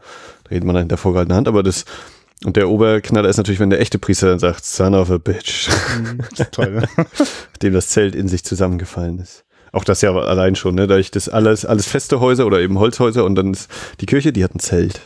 da redet man hinter vorgehaltener Hand, aber das und der Oberknaller ist natürlich, wenn der echte Priester dann sagt, son of a bitch. Mhm, toll, ne? Dem das Zelt in sich zusammengefallen ist. Auch das ja allein schon, ne? Da ich das alles, alles feste Häuser oder eben Holzhäuser und dann ist die Kirche, die hat ein Zelt.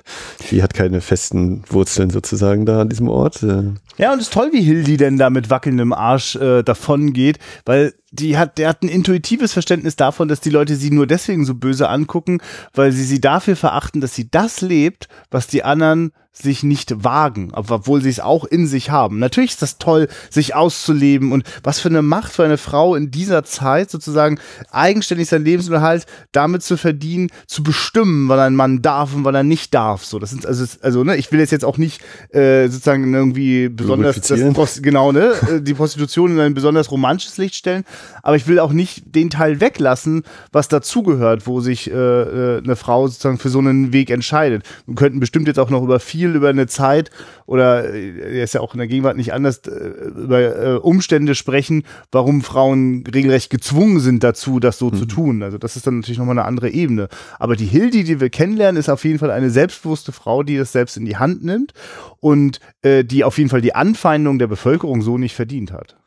Die hat keine festen Wurzeln sozusagen da an diesem Ort. Äh. Ja, und es ist toll, wie Hildi denn da mit wackelndem Arsch äh, davon geht, weil die hat, der hat ein intuitives Verständnis davon, dass die Leute sie nur deswegen so böse angucken, weil sie sie dafür verachten, dass sie das lebt, was die anderen sich nicht wagen, obwohl sie es auch in sich haben. Natürlich ist das toll, sich auszuleben und was für eine Macht für eine Frau in dieser Zeit sozusagen eigenständig sein Lebensunterhalt damit zu verdienen, zu bestimmen, wann ein Mann darf und wann er nicht darf. So, das sind also, also ne, ich will jetzt jetzt auch nicht äh, sozusagen irgendwie besonders das, genau ne, äh, die Prostitution in ein besonders romantisches Licht stellen, aber ich will auch nicht den Teil weglassen, was dazugehört, wo sich äh, äh, eine Frau sozusagen für so einen Weg entscheidet. Wir könnten bestimmt jetzt auch noch über viel über eine Zeit oder äh, er ist ja auch in der Gegenwart nicht anders äh, über äh, Umstände sprechen, warum Frauen regelrecht gezwungen sind dazu, das so mhm. zu tun. Also das ist dann natürlich nochmal eine andere Ebene. Aber die Hildi, die wir kennenlernen, ist auf jeden Fall eine selbstbewusste Frau, die das selbst in die Hand nimmt und äh, die auf jeden Fall die Anfeindung der Bevölkerung so nicht verdient hat.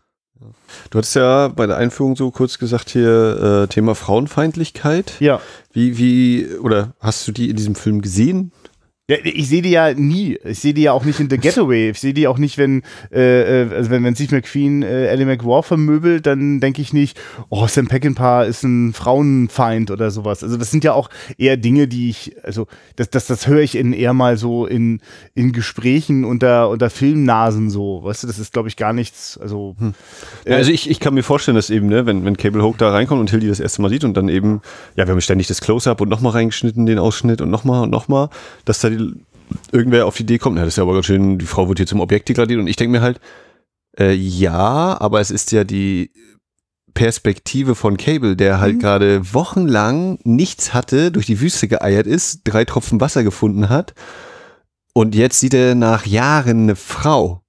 Du hattest ja bei der Einführung so kurz gesagt hier äh, Thema Frauenfeindlichkeit. Ja. Wie, wie, oder hast du die in diesem Film gesehen? Ja, ich sehe die ja nie. Ich sehe die ja auch nicht in The Getaway. Ich sehe die auch nicht, wenn, äh, äh, also wenn, wenn Steve McQueen äh, Ellie McWar vermöbelt, dann denke ich nicht, oh, Sam Peckinpah ist ein Frauenfeind oder sowas. Also das sind ja auch eher Dinge, die ich, also das, das, das höre ich in eher mal so in, in Gesprächen unter, unter Filmnasen so. Weißt du, das ist, glaube ich, gar nichts. Also, hm. ja, also ich, ich kann mir vorstellen, dass eben, ne, wenn, wenn Cable Hoke da reinkommt und Hildy das erste Mal sieht und dann eben, ja, wir haben ständig das Close-Up und nochmal reingeschnitten, den Ausschnitt und nochmal und nochmal, dass da die irgendwer auf die Idee kommt, na, das ist ja aber ganz schön, die Frau wird hier zum Objekt degradiert und ich denke mir halt, äh, ja, aber es ist ja die Perspektive von Cable, der halt mhm. gerade wochenlang nichts hatte, durch die Wüste geeiert ist, drei Tropfen Wasser gefunden hat und jetzt sieht er nach Jahren eine Frau.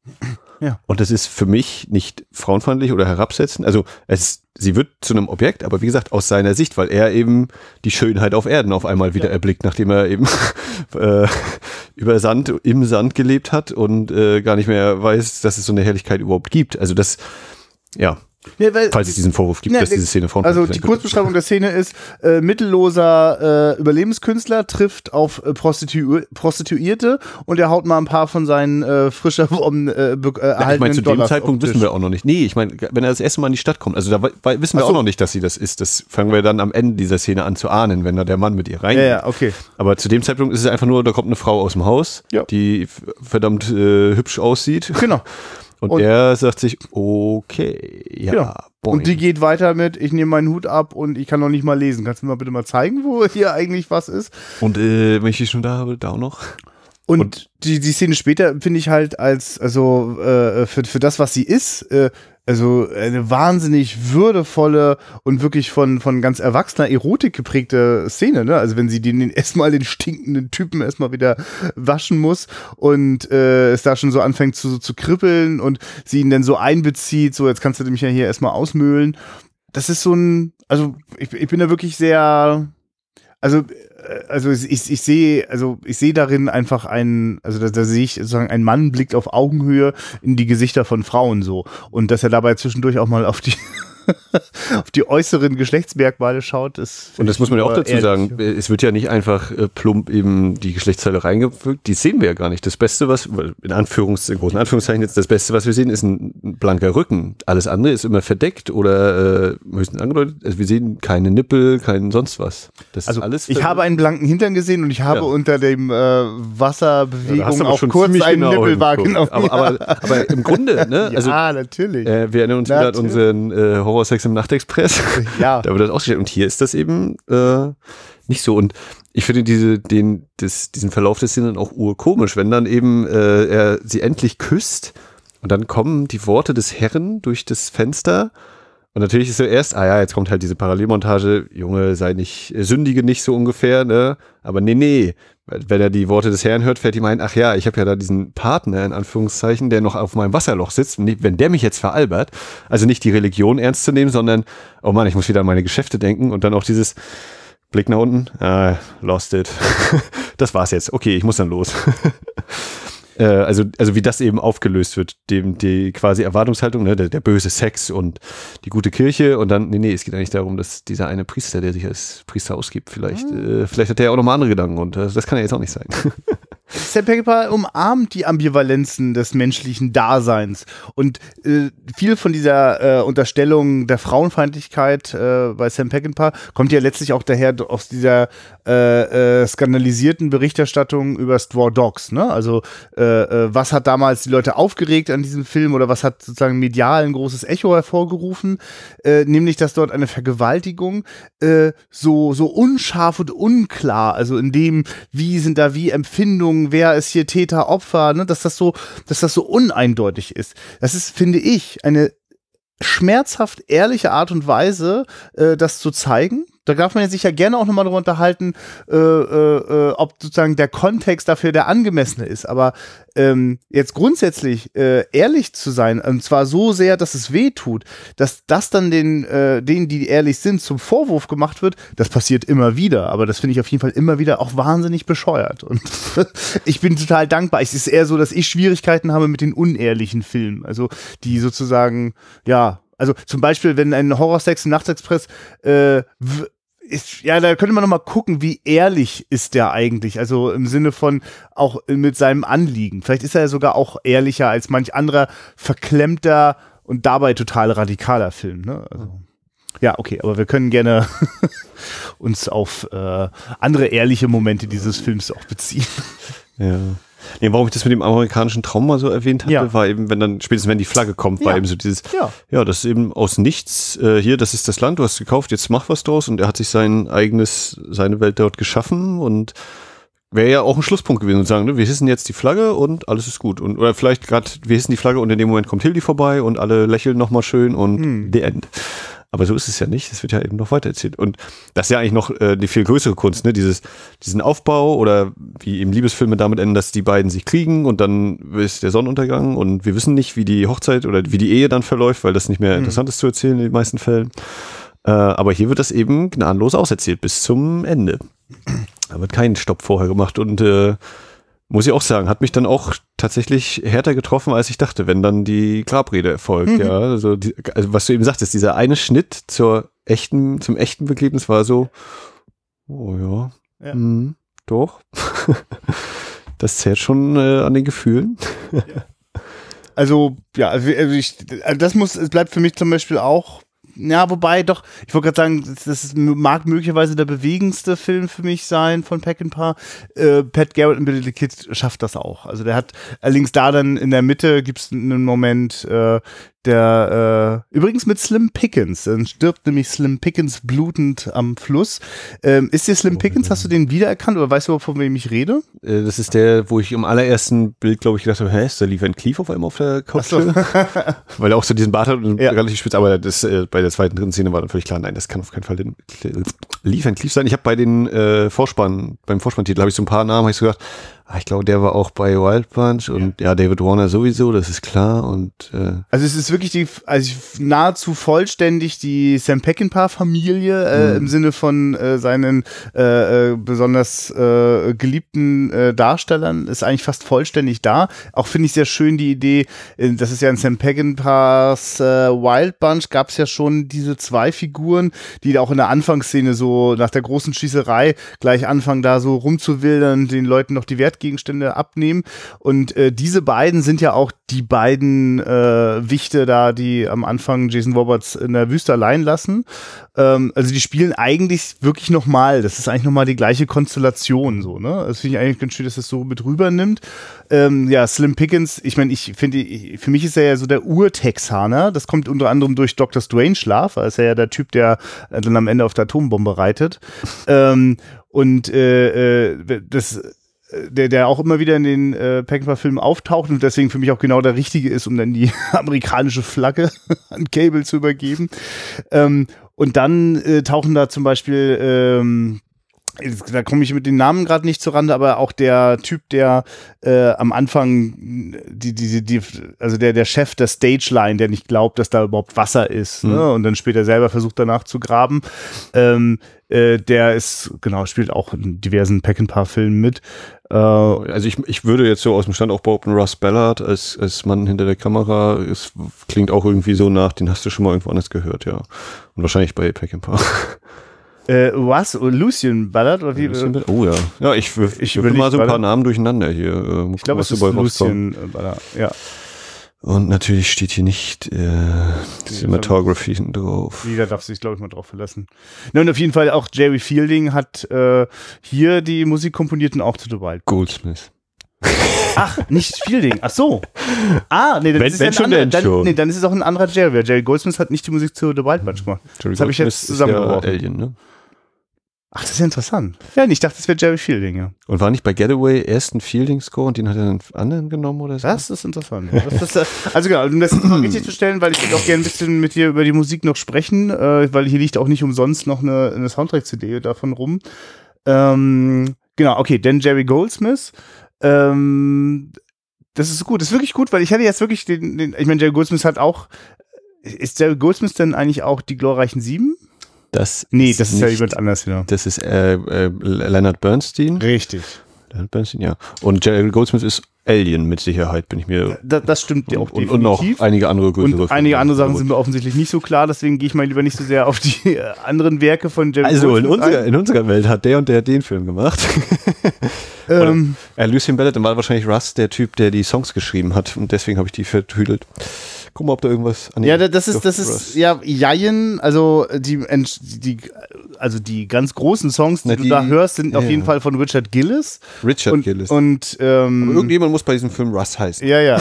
Ja. Und das ist für mich nicht frauenfeindlich oder herabsetzend. Also es, sie wird zu einem Objekt, aber wie gesagt, aus seiner Sicht, weil er eben die Schönheit auf Erden auf einmal wieder ja. erblickt, nachdem er eben äh, über Sand, im Sand gelebt hat und äh, gar nicht mehr weiß, dass es so eine Herrlichkeit überhaupt gibt. Also das, ja, ja, weil, Falls es diesen Vorwurf gibt, ja, dass diese Szene von. Also die Kurzbeschreibung der Szene ist, äh, mittelloser äh, Überlebenskünstler trifft auf äh, Prostitu Prostituierte und er haut mal ein paar von seinen äh, frisch erworbenen äh, äh, ja, Ich meine, zu dem Zeitpunkt wissen wir auch noch nicht. Nee, ich meine, wenn er das erste Mal in die Stadt kommt, also da wissen wir so. auch noch nicht, dass sie das ist. Das fangen wir dann am Ende dieser Szene an zu ahnen, wenn da der Mann mit ihr reingeht. Ja, ja, okay. Aber zu dem Zeitpunkt ist es einfach nur, da kommt eine Frau aus dem Haus, ja. die verdammt äh, hübsch aussieht. Genau. Und, und er sagt sich, okay, ja. ja. Und die geht weiter mit, ich nehme meinen Hut ab und ich kann noch nicht mal lesen. Kannst du mir mal bitte mal zeigen, wo hier eigentlich was ist? Und äh, wenn ich die schon da habe, da auch noch. Und, und die, die Szene später finde ich halt als, also äh, für, für das, was sie ist, äh, also eine wahnsinnig würdevolle und wirklich von, von ganz erwachsener Erotik geprägte Szene, ne? Also wenn sie den erstmal den stinkenden Typen erstmal wieder waschen muss und äh, es da schon so anfängt zu, zu kribbeln und sie ihn dann so einbezieht, so jetzt kannst du mich ja hier erstmal ausmühlen. Das ist so ein, also ich, ich bin da wirklich sehr, also also ich, ich sehe, also ich sehe darin einfach einen, also da, da sehe ich sozusagen, ein Mann blickt auf Augenhöhe in die Gesichter von Frauen so. Und dass er dabei zwischendurch auch mal auf die auf die äußeren Geschlechtsmerkmale schaut, ist. Und das muss man ja auch dazu ehrlich. sagen. Es wird ja nicht einfach äh, plump eben die Geschlechtsteile reingefügt. Die sehen wir ja gar nicht. Das Beste, was, in Anführungs, in großen Anführungszeichen jetzt, das Beste, was wir sehen, ist ein blanker Rücken. Alles andere ist immer verdeckt oder äh, höchstens angedeutet. Also wir sehen keine Nippel, kein sonst was. Das Also ist alles. ich habe einen blanken Hintern gesehen und ich habe Ja. unter dem äh, Ja, Wasserbewegung aber auch kurz einen genau Nippel wahrgenommen. Aber, aber, aber im Grunde, ne? Also, ja, natürlich. äh, wir erinnern uns wieder an unseren äh, Horrorsex im Nachtexpress. ja. Da wird das ausgestellt. Und hier ist das eben äh, nicht so. Und ich finde diese, den, das, diesen Verlauf des Szenen auch urkomisch, wenn dann eben äh, er sie endlich küsst und dann kommen die Worte des Herren durch das Fenster. Und natürlich ist so erst, ah ja, jetzt kommt halt diese Parallelmontage, Junge, sei nicht, äh, sündige nicht so ungefähr, ne? Aber nee, nee. Wenn er die Worte des Herrn hört, fährt ihm ein, ach ja, ich habe ja da diesen Partner, in Anführungszeichen, der noch auf meinem Wasserloch sitzt. Wenn der mich jetzt veralbert, also nicht die Religion ernst zu nehmen, sondern, oh Mann, ich muss wieder an meine Geschäfte denken und dann auch dieses Blick nach unten, ah, lost it. das war's jetzt. Okay, ich muss dann los. Äh, also, also wie das eben aufgelöst wird, dem die quasi Erwartungshaltung, ne, der, der böse Sex und die gute Kirche und dann, nee, nee, es geht eigentlich darum, dass dieser eine Priester, der sich als Priester ausgibt, vielleicht, äh, vielleicht hat der auch nochmal andere Gedanken und äh, das kann ja jetzt auch nicht sein. Sam Peckinpah umarmt die Ambivalenzen des menschlichen Daseins und äh, viel von dieser äh, Unterstellung der Frauenfeindlichkeit äh, bei Sam Peckinpah kommt ja letztlich auch daher aus dieser äh, äh, skandalisierten Berichterstattung über Straw Dogs. Ne? Also äh, was hat damals die Leute aufgeregt an diesem Film oder was hat sozusagen medial ein großes Echo hervorgerufen, nämlich dass dort eine Vergewaltigung so so unscharf und unklar, also in dem wie sind da wie Empfindungen, wer ist hier Täter, Opfer, ne, dass das so, dass das so uneindeutig ist. Das ist, finde ich, eine schmerzhaft ehrliche Art und Weise, äh, das zu zeigen. Da darf man sich ja gerne auch nochmal darüber unterhalten, äh, äh, äh, ob sozusagen der Kontext dafür der angemessene ist. Aber ähm, jetzt grundsätzlich äh, ehrlich zu sein, und zwar so sehr, dass es weh tut, dass das dann den, äh, denen, die ehrlich sind, zum Vorwurf gemacht wird, das passiert immer wieder. Aber das finde ich auf jeden Fall immer wieder auch wahnsinnig bescheuert. Und ich bin total dankbar. Es ist eher so, dass ich Schwierigkeiten habe mit den unehrlichen Filmen. Also die sozusagen, ja, also zum Beispiel, wenn ein Horrorsex im Nachtexpress äh, ist, ja, da könnte man noch mal gucken, wie ehrlich ist der eigentlich. Also im Sinne von auch mit seinem Anliegen. Vielleicht ist er ja sogar auch ehrlicher als manch anderer verklemmter und dabei total radikaler Film. Ne? Also, ja, okay, aber wir können gerne uns auf äh, andere ehrliche Momente dieses Films auch beziehen. Ja. Nee, warum ich das mit dem amerikanischen Traum mal so erwähnt hatte, Ja. war eben, wenn dann, spätestens wenn die Flagge kommt, war Ja. eben so dieses, Ja. ja, das ist eben aus nichts, äh, hier, das ist das Land, du hast gekauft, jetzt mach was draus und er hat sich sein eigenes, seine Welt dort geschaffen und wäre ja auch ein Schlusspunkt gewesen und sagen, ne, wir hissen jetzt die Flagge und alles ist gut. Und, oder vielleicht gerade, wir hissen die Flagge und in dem Moment kommt Hildi vorbei und alle lächeln nochmal schön und Hm. the end. Aber so ist es ja nicht. Es wird ja eben noch weiter erzählt. Und das ist ja eigentlich noch äh, die viel größere Kunst, ne? Dieses, diesen Aufbau oder wie eben Liebesfilme damit enden, dass die beiden sich kriegen und dann ist der Sonnenuntergang und wir wissen nicht, wie die Hochzeit oder wie die Ehe dann verläuft, weil das nicht mehr interessant ist zu erzählen in den meisten Fällen. Äh, aber hier wird das eben gnadenlos auserzählt bis zum Ende. Da wird kein Stopp vorher gemacht und äh, muss ich auch sagen, hat mich dann auch tatsächlich härter getroffen, als ich dachte, wenn dann die Grabrede erfolgt. Ja, also, die, also was du eben sagtest, dieser eine Schnitt zur echten, zum echten Begräbnis war so, oh ja, Ja. mhm, doch. das zählt schon äh, an den Gefühlen. Also, ja, also ich, also das muss, es bleibt für mich zum Beispiel auch, ja, wobei doch, ich wollte gerade sagen, das, das mag möglicherweise der bewegendste Film für mich sein von Peckinpah. Äh, Pat Garrett in Billy the Kid schafft das auch. Also der hat allerdings da dann in der Mitte gibt es einen Moment, äh, der äh, übrigens mit Slim Pickens, dann stirbt nämlich Slim Pickens blutend am Fluss. Ähm, ist dir Slim Pickens, hast du den wiedererkannt oder weißt du überhaupt, von wem ich rede? Äh, das ist der, wo ich im allerersten Bild, glaube ich, gedacht habe, hä, ist der Lee Van Cleef auf einmal auf der Couch? Weil er auch so diesen Bart hat und Ja. relativ spitz, aber das, äh, bei der zweiten, dritten Szene war dann völlig klar, nein, das kann auf keinen Fall den Lee Van Cleef sein. Ich habe bei den äh, Vorspann, beim Vorspanntitel habe ich so ein paar Namen, habe ich so gedacht, ich glaube, der war auch bei Wild Bunch und ja. ja, David Warner sowieso, das ist klar. Und äh also es ist wirklich die, also nahezu vollständig die Sam Peckinpah-Familie äh, mhm. im Sinne von äh, seinen äh, äh, besonders äh, geliebten äh, Darstellern ist eigentlich fast vollständig da. Auch finde ich sehr schön die Idee, äh, das ist ja in Sam Peckinpahs äh, Wild Bunch gab es ja schon diese zwei Figuren, die auch in der Anfangsszene so nach der großen Schießerei gleich anfangen da so rumzuwildern, den Leuten noch die Wert Wertgegenstände abnehmen. Und äh, diese beiden sind ja auch die beiden äh, Wichte da, die am Anfang Jason Roberts in der Wüste allein lassen. Ähm, also die spielen eigentlich wirklich nochmal. Das ist eigentlich nochmal die gleiche Konstellation so. Ne? Das finde ich eigentlich ganz schön, dass das so mit rübernimmt. Ähm, ja, Slim Pickens, ich meine, ich finde, für mich ist er ja so der Ur-Texaner. Das kommt unter anderem durch Dr. Strange Schlaf. Er ist ja der Typ, der dann am Ende auf der Atombombe reitet. ähm, und äh, äh, das der, der auch immer wieder in den äh, Peckinpah-Filmen auftaucht und deswegen für mich auch genau der Richtige ist, um dann die amerikanische Flagge an Cable zu übergeben. Ähm, und dann äh, tauchen da zum Beispiel ähm, da komme ich mit den Namen gerade nicht zurande, aber auch der Typ, der äh, am Anfang die, die, die, also der, der Chef der Stageline, der nicht glaubt, dass da überhaupt Wasser ist, mhm. ne? und dann später selber versucht danach zu graben, ähm, äh, der ist, genau, spielt auch in diversen Peckinpah-Filmen mit. Äh, also ich, ich würde jetzt so aus dem Stand auch behaupten, Russ Ballard als, als Mann hinter der Kamera, es klingt auch irgendwie so nach, den hast du schon mal irgendwo anders gehört, ja. Und wahrscheinlich bei Peckinpah. Äh, was? Lucian Ballard? Oder wie? Lucian Ballard? Oh ja. Ja, ich, ich, ich mal so ein paar Namen durcheinander hier. Äh, ich glaube, es ist Lucian Ballard, ja. Und natürlich steht hier nicht äh, Cinematography nee, drauf. Jeder darf sich, glaube ich, mal drauf verlassen. Na, und auf jeden Fall auch Jerry Fielding hat äh, hier die Musik komponiert und auch zu The Wild. Goldsmith. Ach, nicht Fielding. Ach so. Ah, nee, das wenn, ist wenn ja schon anderer, dann, nee, dann ist es auch ein anderer Jerry. Jerry Goldsmith hat nicht die Musik zu The Wild Bunch gemacht. Jerry das habe ich jetzt zusammengeworfen. Ja Alien, ne? Ach, das ist ja interessant. Ja, ich dachte, das wäre Jerry Fielding, ja. Und war nicht bei Getaway erst ein Fielding-Score und den hat er einen anderen genommen oder so? Das ist interessant. Ja. Das ist, äh, also genau, um das mal richtig zu stellen, weil ich würde auch gerne ein bisschen mit dir über die Musik noch sprechen, äh, weil hier liegt auch nicht umsonst noch eine, eine Soundtrack-CD davon rum. Ähm, genau, okay, denn Jerry Goldsmith. Ähm, das ist gut, das ist wirklich gut, weil ich hatte jetzt wirklich den, den ich meine, Jerry Goldsmith hat auch, ist Jerry Goldsmith denn eigentlich auch die glorreichen Sieben? Das nee, das ist nicht, ja jemand anders wieder. Das ist äh, äh, Leonard Bernstein. Richtig. Leonard Bernstein, ja. Und Jerry Goldsmith ist Alien mit Sicherheit, bin ich mir. Da, das stimmt ja auch und, definitiv. Und noch einige andere größere Und einige andere Sachen sind mir offensichtlich nicht so klar, deswegen gehe ich mal lieber nicht so sehr auf die äh, anderen Werke von Jerry Also Goldsmith in unserer, in unserer Welt hat der und der den Film gemacht. ähm, äh, Lucien Ballard war wahrscheinlich Russ der Typ, der die Songs geschrieben hat und deswegen habe ich die vertüdelt. Guck mal, ob da irgendwas an Ja, das ist, das ist, ja, Jein, also die, die, also die ganz großen Songs, die, Na, die du da hörst, sind ja, auf jeden Fall von Richard Gillis. Richard und, Gillis. Und, ähm, irgendjemand muss bei diesem Film Russ heißen. Ja, ja.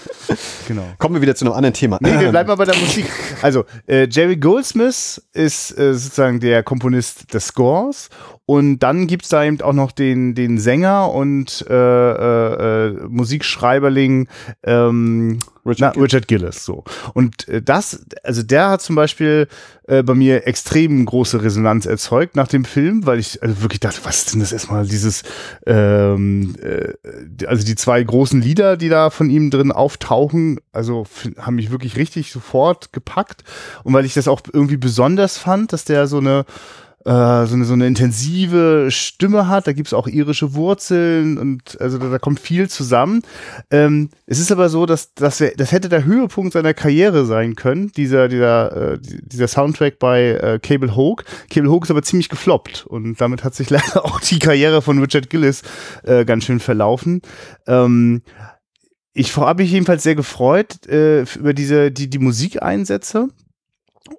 genau. Kommen wir wieder zu einem anderen Thema. Nee, wir bleiben mal bei der Musik. Also, äh, Jerry Goldsmith ist äh, sozusagen der Komponist des Scores und dann gibt's da eben auch noch den, den Sänger und äh, äh, äh Musikschreiberling ähm, Richard, na, Richard Gillis. So. Und äh, das, also der hat zum Beispiel äh, bei mir extrem große Resonanz erzeugt nach dem Film, weil ich also wirklich dachte, was ist denn das erstmal, dieses, ähm, äh, also die zwei großen Lieder, die da von ihm drin auftauchen, also haben mich wirklich richtig sofort gepackt. Und weil ich das auch irgendwie besonders fand, dass der so eine äh, so, eine, so eine intensive Stimme hat. Da gibt's auch irische Wurzeln und also da, da kommt viel zusammen. Ähm, es ist aber so, dass, dass er, das hätte der Höhepunkt seiner Karriere sein können, dieser, dieser, äh, dieser Soundtrack bei äh, Cable Hogue. Cable Hogue ist aber ziemlich gefloppt und damit hat sich leider auch die Karriere von Richard Gillis äh, ganz schön verlaufen. Ähm, ich habe mich jedenfalls sehr gefreut äh, über diese die die Musikeinsätze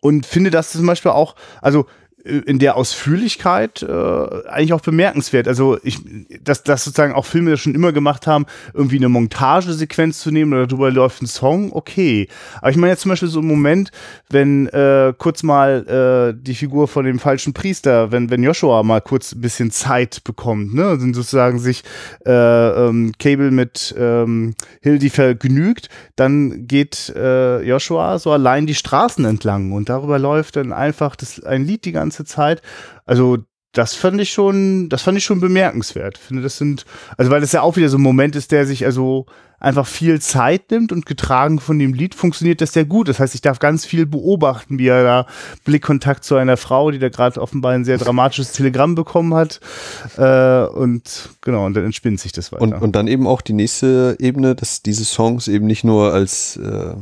und finde das zum Beispiel auch also in der Ausführlichkeit äh, eigentlich auch bemerkenswert. Also ich, dass, dass sozusagen auch Filme das schon immer gemacht haben, irgendwie eine Montagesequenz zu nehmen oder darüber läuft ein Song, okay. Aber ich meine jetzt zum Beispiel so einen Moment, wenn äh, kurz mal äh, die Figur von dem falschen Priester, wenn, wenn Joshua mal kurz ein bisschen Zeit bekommt, ne, sind sozusagen sich äh, ähm, Cable mit ähm, Hildy vergnügt, dann geht äh, Joshua so allein die Straßen entlang und darüber läuft dann einfach das, ein Lied die ganze ganze Zeit. Also das fand ich schon, das fand ich schon bemerkenswert. Ich finde, das sind, also weil das ja auch wieder so ein Moment ist, der sich also einfach viel Zeit nimmt und getragen von dem Lied funktioniert das sehr gut. Das heißt, ich darf ganz viel beobachten, wie er da Blickkontakt zu einer Frau, die da gerade offenbar ein sehr dramatisches Telegramm bekommen hat. Äh, und genau, und dann entspinnt sich das weiter. Und, und dann eben auch die nächste Ebene, dass diese Songs eben nicht nur als äh,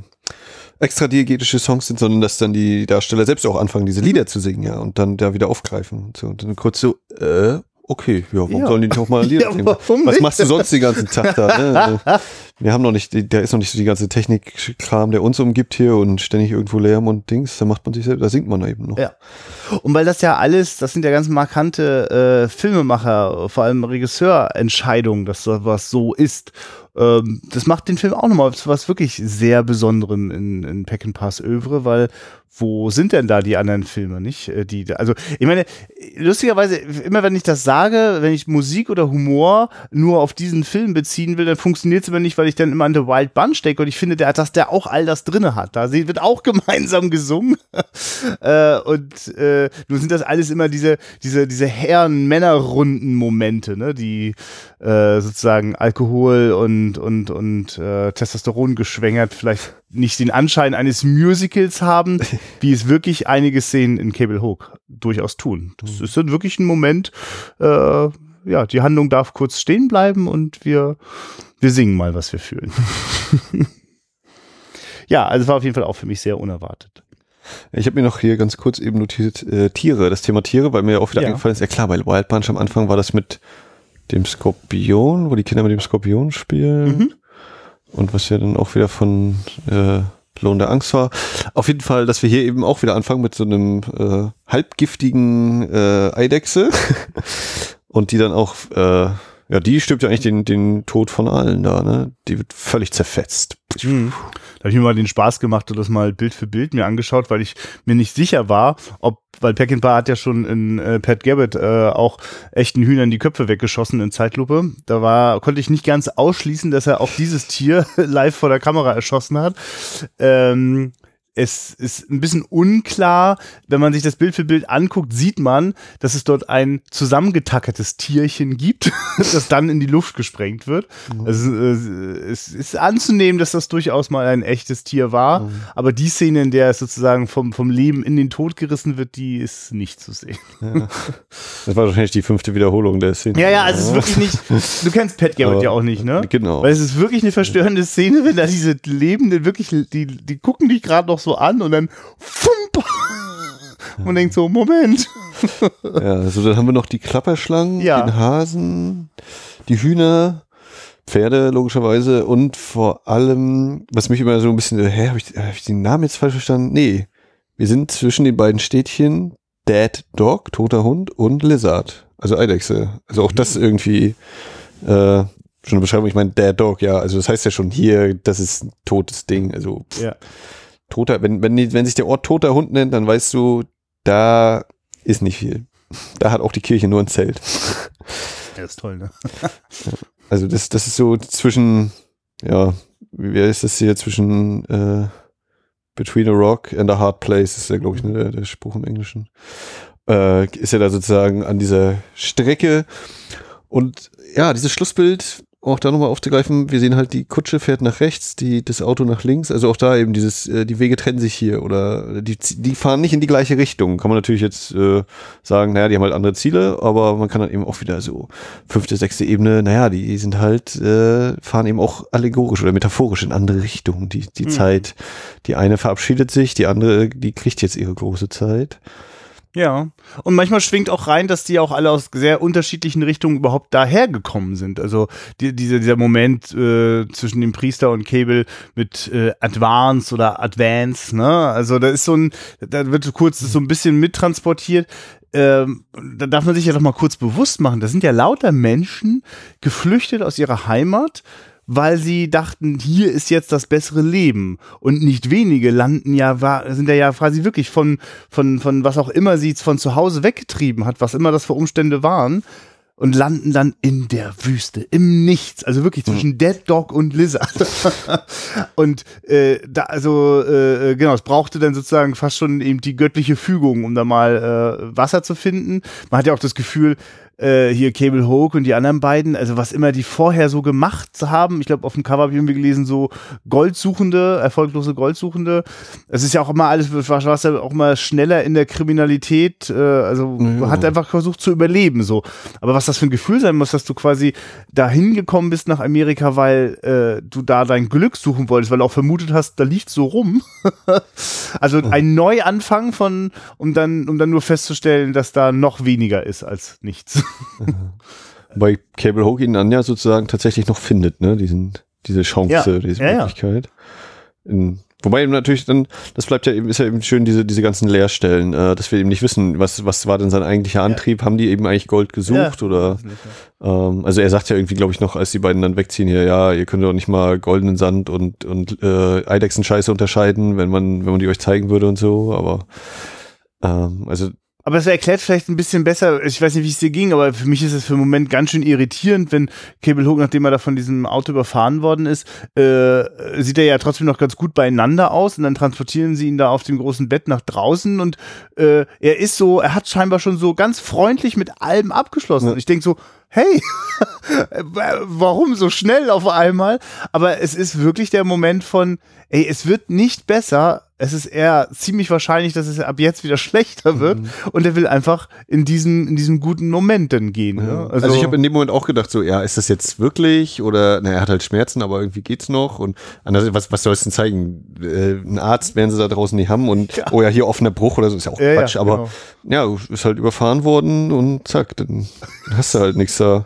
extra diegetische Songs sind, sondern dass dann die Darsteller selbst auch anfangen, diese Lieder zu singen, ja, und dann da wieder aufgreifen. Und, so. und dann kurz so, äh, okay, ja, warum Ja. sollen die nicht auch mal Lieder Ja, singen? warum Was machst du sonst den ganzen Tag da? Ne? Also, Wir haben noch nicht, da ist noch nicht so die ganze Technikkram, der uns umgibt hier und ständig irgendwo Lärm und Dings. Da macht man sich selbst, da singt man eben noch. Ja. Und weil das ja alles, das sind ja ganz markante äh, Filmemacher, vor allem Regisseurentscheidungen, dass sowas so ist. Ähm, das macht den Film auch nochmal zu was wirklich sehr Besonderem in, in Peckinpahs Övre, weil wo sind denn da die anderen Filme, nicht? Äh, Die, also, ich meine, lustigerweise, immer wenn ich das sage, wenn ich Musik oder Humor nur auf diesen Film beziehen will, dann funktioniert es immer nicht, weil ich dann immer an The Wild Bunch denke und ich finde, der, dass der auch all das drinne hat. Da wird auch gemeinsam gesungen. äh, und äh, nun sind das alles immer diese, diese, diese Herren-Männer-Runden-Momente, ne, die äh, sozusagen Alkohol und, und, und äh, Testosteron geschwängert vielleicht nicht den Anschein eines Musicals haben, wie es wirklich einige Szenen in Cable Hook durchaus tun. Das ist dann wirklich ein Moment, äh, ja, die Handlung darf kurz stehen bleiben und wir, wir singen mal, was wir fühlen. ja, also es war auf jeden Fall auch für mich sehr unerwartet. Ich habe mir noch hier ganz kurz eben notiert, äh, Tiere, das Thema Tiere, weil mir auch wieder Ja. eingefallen ist, ja klar, bei Wild Bunch am Anfang war das mit dem Skorpion, wo die Kinder mit dem Skorpion spielen. Mhm. Und was ja dann auch wieder von äh, Lohn der Angst war. Auf jeden Fall, dass wir hier eben auch wieder anfangen mit so einem äh, halbgiftigen äh, Eidechse. Und die dann auch, äh, ja, die stirbt ja eigentlich den, den Tod von allen da, ne? Die wird völlig zerfetzt. Mhm. Da habe ich mir mal den Spaß gemacht und das mal Bild für Bild mir angeschaut, weil ich mir nicht sicher war, ob, weil Peckinpah hat ja schon in äh, Pat Gabbett äh, auch echten Hühnern die Köpfe weggeschossen in Zeitlupe. Da war, konnte ich nicht ganz ausschließen, dass er auch dieses Tier live vor der Kamera erschossen hat. Ähm, es ist ein bisschen unklar, wenn man sich das Bild für Bild anguckt, sieht man, dass es dort ein zusammengetackertes Tierchen gibt, das dann in die Luft gesprengt wird. Also, äh, es ist anzunehmen, dass das durchaus mal ein echtes Tier war, aber die Szene, in der es sozusagen vom, vom Leben in den Tod gerissen wird, die ist nicht zu sehen. Das war wahrscheinlich die fünfte Wiederholung der Szene. Ja, ja, also es ist wirklich nicht, du kennst Pat Garrett Aber- ja auch nicht, ne? Genau. Weil es ist wirklich eine verstörende Szene, wenn da diese Lebenden wirklich, die, die gucken dich gerade noch so an und dann fump, und denkt so, Moment. Ja, also dann haben wir noch die Klapperschlangen, Ja. den Hasen, die Hühner, Pferde logischerweise und vor allem, was mich immer so ein bisschen, hä, habe ich, hab ich den Namen jetzt falsch verstanden? Nee, wir sind zwischen den beiden Städtchen Dead Dog, toter Hund und Lizard, also Eidechse. Also auch das irgendwie äh, schon eine Beschreibung, ich meine Dead Dog, ja, also das heißt ja schon hier, das ist ein totes Ding, also pff, Ja. Toter, wenn, wenn, wenn sich der Ort toter Hund nennt, dann weißt du, da ist nicht viel. Da hat auch die Kirche nur ein Zelt. Ja, ist toll, ne? Also das, das ist so zwischen, ja, wie ist das hier, zwischen äh, Between a Rock and a Hard Place, ist ja, glaube ich, ne, der, der Spruch im Englischen. Äh, ist ja da sozusagen an dieser Strecke. Und ja, dieses Schlussbild, auch da nochmal aufzugreifen, wir sehen halt, die Kutsche fährt nach rechts, die, das Auto nach links, also auch da eben dieses, äh, die Wege trennen sich hier oder die, die fahren nicht in die gleiche Richtung. Kann man natürlich jetzt äh, sagen, naja, die haben halt andere Ziele, aber man kann dann eben auch wieder so fünfte, sechste Ebene, naja, die sind halt, äh, fahren eben auch allegorisch oder metaphorisch in andere Richtungen. Die, die Mhm. Zeit, die eine verabschiedet sich, die andere, die kriegt jetzt ihre große Zeit. Ja. Und manchmal schwingt auch rein, dass die auch alle aus sehr unterschiedlichen Richtungen überhaupt dahergekommen sind. Also die, diese, dieser Moment äh, zwischen dem Priester und Cable mit äh, Advance oder Advance, ne? Also da ist so ein, da wird kurz so ein bisschen mittransportiert. Ähm, da darf man sich ja doch mal kurz bewusst machen, da sind ja lauter Menschen geflüchtet aus ihrer Heimat, weil sie dachten, hier ist jetzt das bessere Leben. Und nicht wenige landen ja, sind ja, ja quasi wirklich von, von, von was auch immer sie von zu Hause weggetrieben hat, was immer das für Umstände waren. und landen dann in der Wüste, im Nichts, also wirklich zwischen mhm. Dead Dog und Lizard. und äh, da, also äh, genau, es brauchte dann sozusagen fast schon eben die göttliche Fügung, um da mal äh, Wasser zu finden. Man hat ja auch das Gefühl, äh, hier Cable Hoke und die anderen beiden, also was immer die vorher so gemacht haben, ich glaube auf dem Cover habe ich irgendwie gelesen, so Goldsuchende, erfolglose Goldsuchende. Es ist ja auch immer alles, was ja auch mal schneller in der Kriminalität, äh, also ja. hat einfach versucht zu überleben so. Aber was das für ein Gefühl sein muss, dass du quasi dahin gekommen bist nach Amerika, weil äh, du da dein Glück suchen wolltest, weil du auch vermutet hast, da liegt so rum. also ein Neuanfang von, um dann, um dann nur festzustellen, dass da noch weniger ist als nichts. Weil Cable Hook ihn dann ja sozusagen tatsächlich noch findet, ne? Diesen, diese Chance, ja. diese ja, Möglichkeit. Ja. In, wobei eben natürlich dann, das bleibt ja eben, ist ja eben schön, diese, diese ganzen Leerstellen, äh, dass wir eben nicht wissen, was, was war denn sein eigentlicher Antrieb? Haben die eben eigentlich Gold gesucht oder? Ähm, also er sagt ja irgendwie, glaube ich, noch, als die beiden dann wegziehen hier, ja, ihr könnt doch nicht mal goldenen Sand und, und äh, Eidechsenscheiße unterscheiden, wenn man, wenn man die euch zeigen würde und so, aber ähm, also aber es erklärt vielleicht ein bisschen besser, ich weiß nicht, wie es dir ging, aber für mich ist es für einen Moment ganz schön irritierend, wenn Cable Hook, nachdem er da von diesem Auto überfahren worden ist, äh, sieht er ja trotzdem noch ganz gut beieinander aus und dann transportieren sie ihn da auf dem großen Bett nach draußen und äh, er ist so, er hat scheinbar schon so ganz freundlich mit allem abgeschlossen. Und ich denke so, hey, warum so schnell auf einmal? Aber es ist wirklich der Moment von, ey, es wird nicht besser, es ist eher ziemlich wahrscheinlich, dass es ab jetzt wieder schlechter wird mhm. und er will einfach in diesem in diesem guten Moment dann gehen. Ja. Ne? Also, also, ich habe in dem Moment auch gedacht, so ja, ist das jetzt wirklich oder na, er hat halt Schmerzen, aber irgendwie geht's noch und anders, was was soll es denn zeigen? Äh, ein Arzt werden sie da draußen nicht haben und ja. oh ja, hier offener Bruch oder so ist ja auch ja, Quatsch, aber genau. ja, ist halt überfahren worden und zack, dann hast du halt nichts da.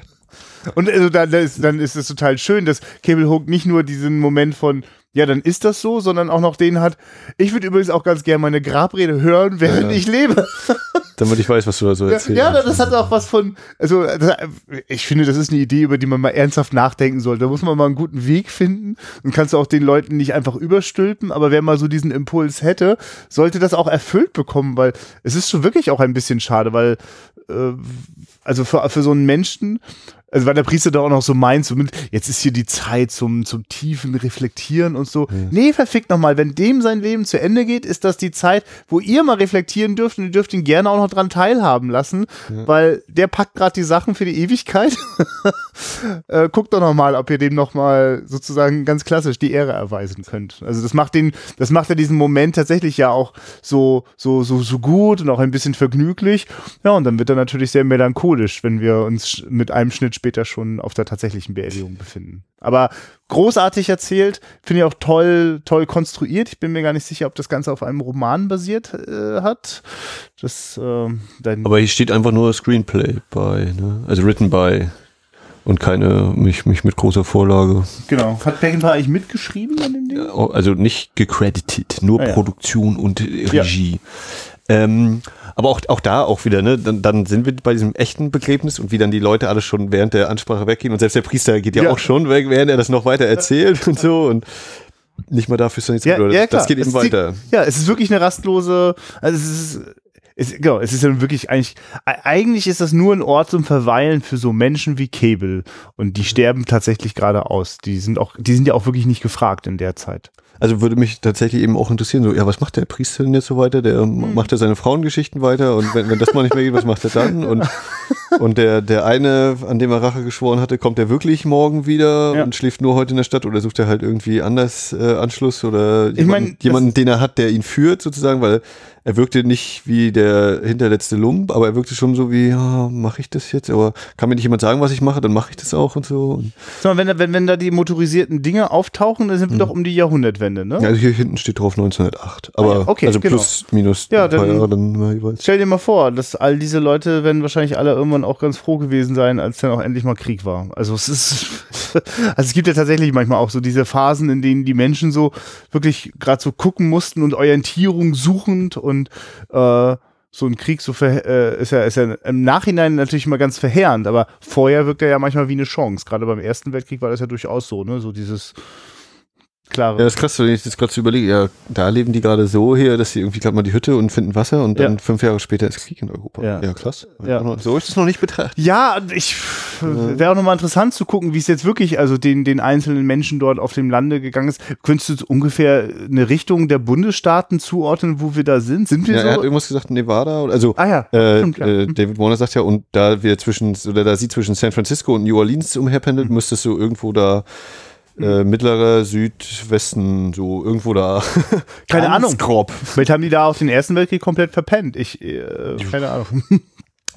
Und also dann ist, dann ist es total schön, dass Cable Hook nicht nur diesen Moment von ja, dann ist das so, sondern auch noch den hat. Ich würde übrigens auch ganz gerne meine Grabrede hören, während ja. ich lebe. Damit ich weiß, was du da so erzählst. Ja, das hat auch was von, also ich finde, das ist eine Idee, über die man mal ernsthaft nachdenken sollte. Da muss man mal einen guten Weg finden und kannst du auch den Leuten nicht einfach überstülpen, aber wer mal so diesen Impuls hätte, sollte das auch erfüllt bekommen, weil es ist schon wirklich auch ein bisschen schade, weil äh, also für, für so einen Menschen also weil der Priester da auch noch so meint, so mit, jetzt ist hier die Zeit zum, zum tiefen Reflektieren und so. Ja. Nee, verfickt nochmal, wenn dem sein Leben zu Ende geht, ist das die Zeit, wo ihr mal reflektieren dürft und ihr dürft ihn gerne auch noch dran teilhaben lassen, ja. weil der packt gerade die Sachen für die Ewigkeit. äh, guckt doch nochmal, ob ihr dem nochmal sozusagen ganz klassisch die Ehre erweisen könnt. Also das macht den, das macht ja diesen Moment tatsächlich ja auch so, so, so, so gut und auch ein bisschen vergnüglich. Ja, und dann wird er natürlich sehr melancholisch, wenn wir uns mit einem Schnitt später schon auf der tatsächlichen Beerdigung befinden. Aber großartig erzählt, finde ich auch toll, toll konstruiert. Ich bin mir gar nicht sicher, ob das Ganze auf einem Roman basiert äh, hat. Das, äh, Aber hier steht einfach nur Screenplay bei, ne? also written by und keine mich, mich mit großer Vorlage. Genau. Hat Peckinpah eigentlich mitgeschrieben an dem Ding? Also nicht gecredited, nur ah, ja. Produktion und Regie. Ja. Ähm, aber auch, auch da auch wieder, ne, dann, dann sind wir bei diesem echten Begräbnis und wie dann die Leute alle schon während der Ansprache weggehen und selbst der Priester geht ja, ja. auch schon weg, während er das noch weiter erzählt und so und nicht mal dafür ist nichts ja, ja, Das geht eben weiter. Die, ja, es ist wirklich eine rastlose, also es ist, es, genau, es ist ja wirklich eigentlich, eigentlich ist das nur ein Ort zum Verweilen für so Menschen wie Cable. Und die sterben tatsächlich gerade aus. Die sind auch, die sind ja auch wirklich nicht gefragt in der Zeit. Also würde mich tatsächlich eben auch interessieren, so, ja, was macht der Priester denn jetzt so weiter? Der hm. macht ja seine Frauengeschichten weiter und wenn, wenn das mal nicht mehr geht, was macht er dann? Und, und der, der eine, an dem er Rache geschworen hatte, kommt er wirklich morgen wieder ja. und schläft nur heute in der Stadt oder sucht er halt irgendwie anders äh, Anschluss oder jemanden, ich mein, jemanden den er hat, der ihn führt sozusagen, weil er wirkte nicht wie der hinterletzte Lump, aber er wirkte schon so wie, ja, mache ich das jetzt? Aber kann mir nicht jemand sagen, was ich mache, dann mache ich das auch und so. Und so, wenn, wenn, wenn da die motorisierten Dinge auftauchen, dann sind wir mhm. doch um die Jahrhundertwende, ne? Ja, also hier hinten steht drauf 1908. Aber ah, ja, okay, also genau. plus, minus ja, dann, Jahre dann jeweils. Stell dir mal vor, dass all diese Leute werden wahrscheinlich alle irgendwann auch ganz froh gewesen sein, als dann auch endlich mal Krieg war. Also es ist, also es gibt ja tatsächlich manchmal auch so diese Phasen, in denen die Menschen so wirklich gerade so gucken mussten und Orientierung suchend und und äh, so ein Krieg so äh, ist ja ist ja im Nachhinein natürlich immer ganz verheerend, aber vorher wirkt er ja manchmal wie eine Chance. Gerade beim Ersten Weltkrieg war das ja durchaus so, ne? So dieses klare. Ja, das ist krass, wenn ich das gerade so überlege. Ja, da leben die gerade so hier, dass sie irgendwie gerade mal die Hütte und finden Wasser und dann Ja. fünf Jahre später ist Krieg in Europa. Ja. Ja, krass. Ja. So ist es noch nicht betrachtet. Ja, ich wäre auch nochmal interessant zu gucken, wie es jetzt wirklich, also den, den einzelnen Menschen dort auf dem Lande gegangen ist. Könntest du ungefähr eine Richtung der Bundesstaaten zuordnen, wo wir da sind? Sind wir Ja, er hat so? irgendwas gesagt, Nevada. oder- Also Ah ja, äh, stimmt, ja. äh, David Warner sagt ja, und da wir zwischen, oder da sie zwischen San Francisco und New Orleans umherpendelt, Mhm. müsstest du irgendwo da äh, mittlerer Südwesten, so irgendwo da. Keine Ahnung. Grob. Vielleicht haben die da auch den Ersten Weltkrieg komplett verpennt. Ich, äh, keine Ahnung.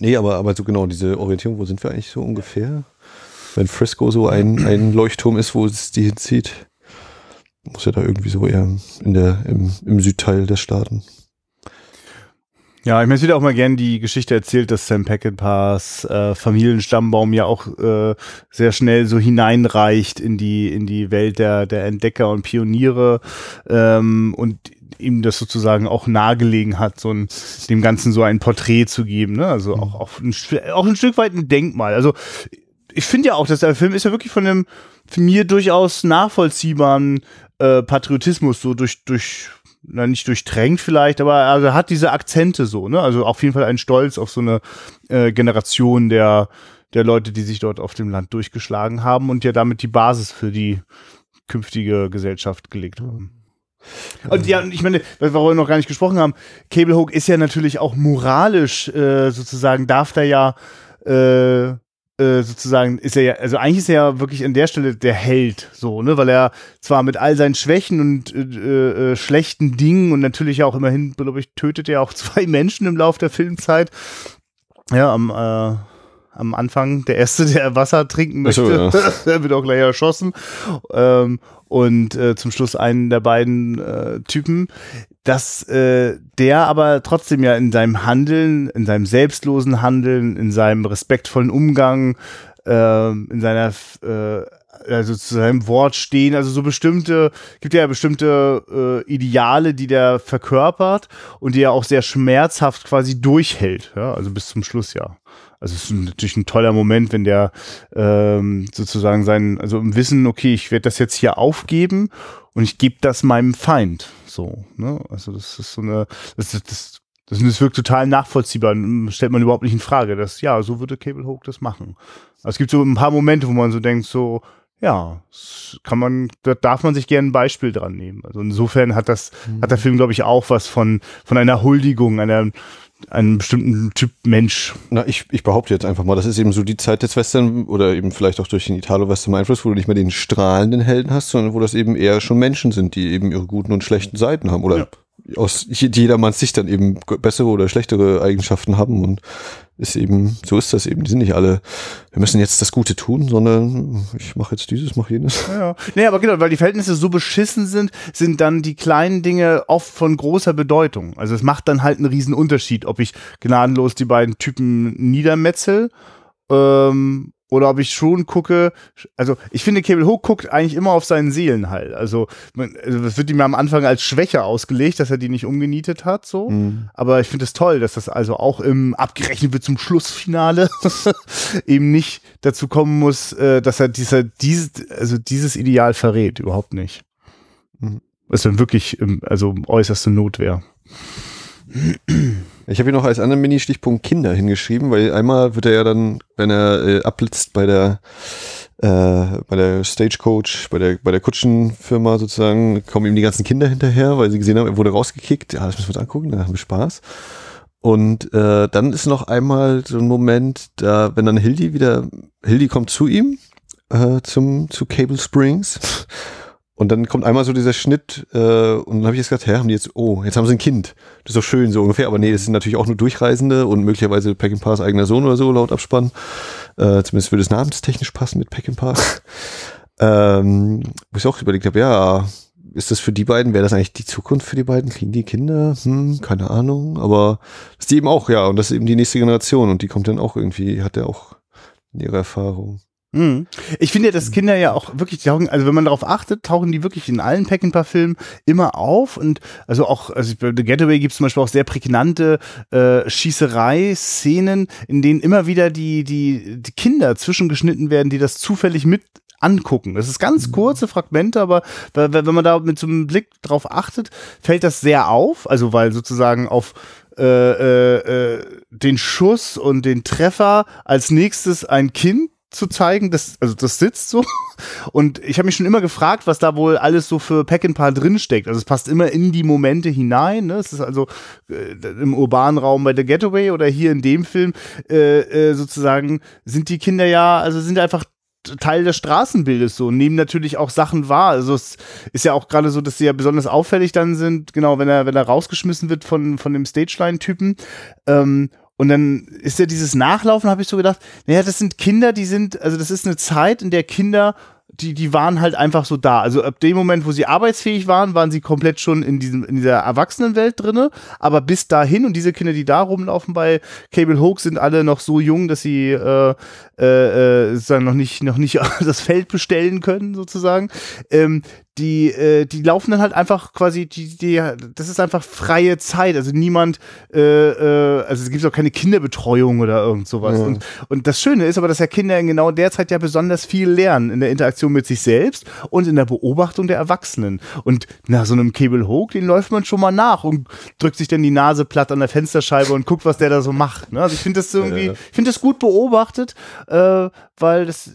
Nee, aber, aber so genau, diese Orientierung, wo sind wir eigentlich so ungefähr? Wenn Frisco so ein, ein Leuchtturm ist, wo es die hinzieht, muss ja da irgendwie so eher in der, im, im Südteil der Staaten. Ja, ich meine, es wird auch mal gern die Geschichte erzählt, dass Sam Peckinpahs äh, Familienstammbaum ja auch äh, sehr schnell so hineinreicht in die in die Welt der der Entdecker und Pioniere ähm, und ihm das sozusagen auch nahegelegen hat, so ein, dem Ganzen so ein Porträt zu geben, ne? Also auch auch ein, auch ein Stück weit ein Denkmal. Also ich finde ja auch, dass der Film ist ja wirklich von einem für mir durchaus nachvollziehbaren äh, Patriotismus so durch durch na, nicht durchtränkt vielleicht, aber also hat diese Akzente so, ne? Also auf jeden Fall ein Stolz auf so eine äh, Generation der, der Leute, die sich dort auf dem Land durchgeschlagen haben und ja damit die Basis für die künftige Gesellschaft gelegt haben. Und ja, und ich meine, worüber wir noch gar nicht gesprochen haben, Cable Hook ist ja natürlich auch moralisch äh, sozusagen, darf da ja äh, äh, sozusagen ist er ja, also eigentlich ist er ja wirklich an der Stelle der Held, so, ne, weil er zwar mit all seinen Schwächen und äh, äh, schlechten Dingen und natürlich auch immerhin, glaube ich, tötet er auch zwei Menschen im Lauf der Filmzeit. Ja, am, äh, am Anfang der erste, der Wasser trinken möchte, so, der wird auch gleich erschossen. Ähm, und äh, zum Schluss einen der beiden äh, Typen, dass äh, der aber trotzdem ja in seinem Handeln, in seinem selbstlosen Handeln, in seinem respektvollen Umgang, äh, in seiner äh, also zu seinem Wort stehen, also so bestimmte, gibt ja bestimmte äh, Ideale, die der verkörpert und die er auch sehr schmerzhaft quasi durchhält, ja, also bis zum Schluss ja. Also es ist natürlich ein toller Moment, wenn der ähm, sozusagen sein, also im Wissen, okay, ich werde das jetzt hier aufgeben und ich gebe das meinem Feind. So, ne? Also das ist so eine, das, das, das, das, wirkt total nachvollziehbar. Stellt man überhaupt nicht in Frage, dass ja, so würde Cable Hook das machen. Also es gibt so ein paar Momente, wo man so denkt, so, ja, kann man, da darf man sich gerne ein Beispiel dran nehmen. Also insofern hat das, hat der Film, glaube ich, auch was von, von einer Huldigung, einer, einem bestimmten Typ Mensch. Na, ich, ich behaupte jetzt einfach mal, das ist eben so die Zeit des Western oder eben vielleicht auch durch den Italo-Western Einfluss, wo du nicht mehr den strahlenden Helden hast, sondern wo das eben eher schon Menschen sind, die eben ihre guten und schlechten Seiten haben oder aus jedermanns Sicht dann eben bessere oder schlechtere Eigenschaften haben und ist eben, so ist das eben. Die sind nicht alle, wir müssen jetzt das Gute tun, sondern ich mache jetzt dieses, mache jenes. Ja. Nee, aber genau, weil die Verhältnisse so beschissen sind, sind dann die kleinen Dinge oft von großer Bedeutung. Also es macht dann halt einen riesen Unterschied, ob ich gnadenlos die beiden Typen niedermetzel ähm, oder ob ich schon gucke, also ich finde, Cable Hook guckt eigentlich immer auf seinen Seelenheil. Also, man, also das wird ihm am Anfang als Schwäche ausgelegt, dass er die nicht umgenietet hat, so. Mhm. Aber ich finde es toll, dass das also auch im abgerechnet wird zum Schlussfinale eben nicht dazu kommen muss, äh, dass er dieser, dieses, also dieses Ideal verrät. Überhaupt nicht. Mhm. Was dann wirklich, also äußerste Notwehr. Ich habe hier noch als anderen Mini-Stichpunkt Kinder hingeschrieben, weil einmal wird er ja dann, wenn er äh, abblitzt bei der äh, bei der Stagecoach, bei der bei der Kutschenfirma sozusagen, kommen ihm die ganzen Kinder hinterher, weil sie gesehen haben, er wurde rausgekickt. Ja, das müssen wir uns angucken, dann haben wir Spaß. Und äh, dann ist noch einmal so ein Moment, da wenn dann Hildy wieder, Hildy kommt zu ihm äh, zum zu Cable Springs. Und dann kommt einmal so dieser Schnitt äh, und dann habe ich jetzt gedacht, hä, haben die jetzt, oh, jetzt haben sie ein Kind. Das ist doch schön so ungefähr. Aber nee, das sind natürlich auch nur Durchreisende und möglicherweise Peckinpahs eigener Sohn oder so laut Abspann. Äh, zumindest würde es namenstechnisch passen mit Peckinpah. ähm, wo ich auch überlegt habe, ja, ist das für die beiden, wäre das eigentlich die Zukunft für die beiden? Kriegen die Kinder? Hm, keine Ahnung. Aber das ist die eben auch, ja. Und das ist eben die nächste Generation und die kommt dann auch irgendwie, hat ja auch ihre Erfahrung. Mhm. Ich finde ja, dass Kinder ja auch wirklich tauchen, also wenn man darauf achtet, tauchen die wirklich in allen Peckinpah-Filmen immer auf und also auch, also bei The Getaway gibt es zum Beispiel auch sehr prägnante äh, Schießerei-Szenen, in denen immer wieder die, die, die Kinder zwischengeschnitten werden, die das zufällig mit angucken. Das ist ganz kurze Fragmente, aber wenn man da mit so einem Blick drauf achtet, fällt das sehr auf. Also weil sozusagen auf äh, äh, äh den Schuss und den Treffer als nächstes ein Kind zu zeigen, das, also das sitzt so. Und ich habe mich schon immer gefragt, was da wohl alles so für Pack and Paar drinsteckt. Also es passt immer in die Momente hinein. Ne? Es ist also äh, im urbanen Raum bei The Getaway oder hier in dem Film äh, äh, sozusagen sind die Kinder ja, also sind einfach Teil des Straßenbildes so, nehmen natürlich auch Sachen wahr. Also es ist ja auch gerade so, dass sie ja besonders auffällig dann sind, genau, wenn er, wenn er rausgeschmissen wird von, von dem Stageline-Typen. Ähm, und dann ist ja dieses Nachlaufen, habe ich so gedacht, naja, das sind Kinder, die sind, also das ist eine Zeit, in der Kinder die, die waren halt einfach so da. Also ab dem Moment, wo sie arbeitsfähig waren, waren sie komplett schon in, diesem, in dieser Erwachsenenwelt drinne. Aber bis dahin und diese Kinder, die da rumlaufen bei Cable Hook, sind alle noch so jung, dass sie äh, äh, äh, noch nicht, noch nicht das Feld bestellen können, sozusagen. Ähm, die, äh, die laufen dann halt einfach quasi, die, die, das ist einfach freie Zeit. Also niemand, äh, äh, also es gibt auch keine Kinderbetreuung oder irgend sowas. Ja. Und, und das Schöne ist aber, dass ja Kinder in genau der Zeit ja besonders viel lernen in der Interaktion mit sich selbst und in der Beobachtung der Erwachsenen. Und nach so einem Cable Hook, den läuft man schon mal nach und drückt sich dann die Nase platt an der Fensterscheibe und guckt, was der da so macht. Ne? Also ich finde das irgendwie, ich finde das gut beobachtet, äh, weil das,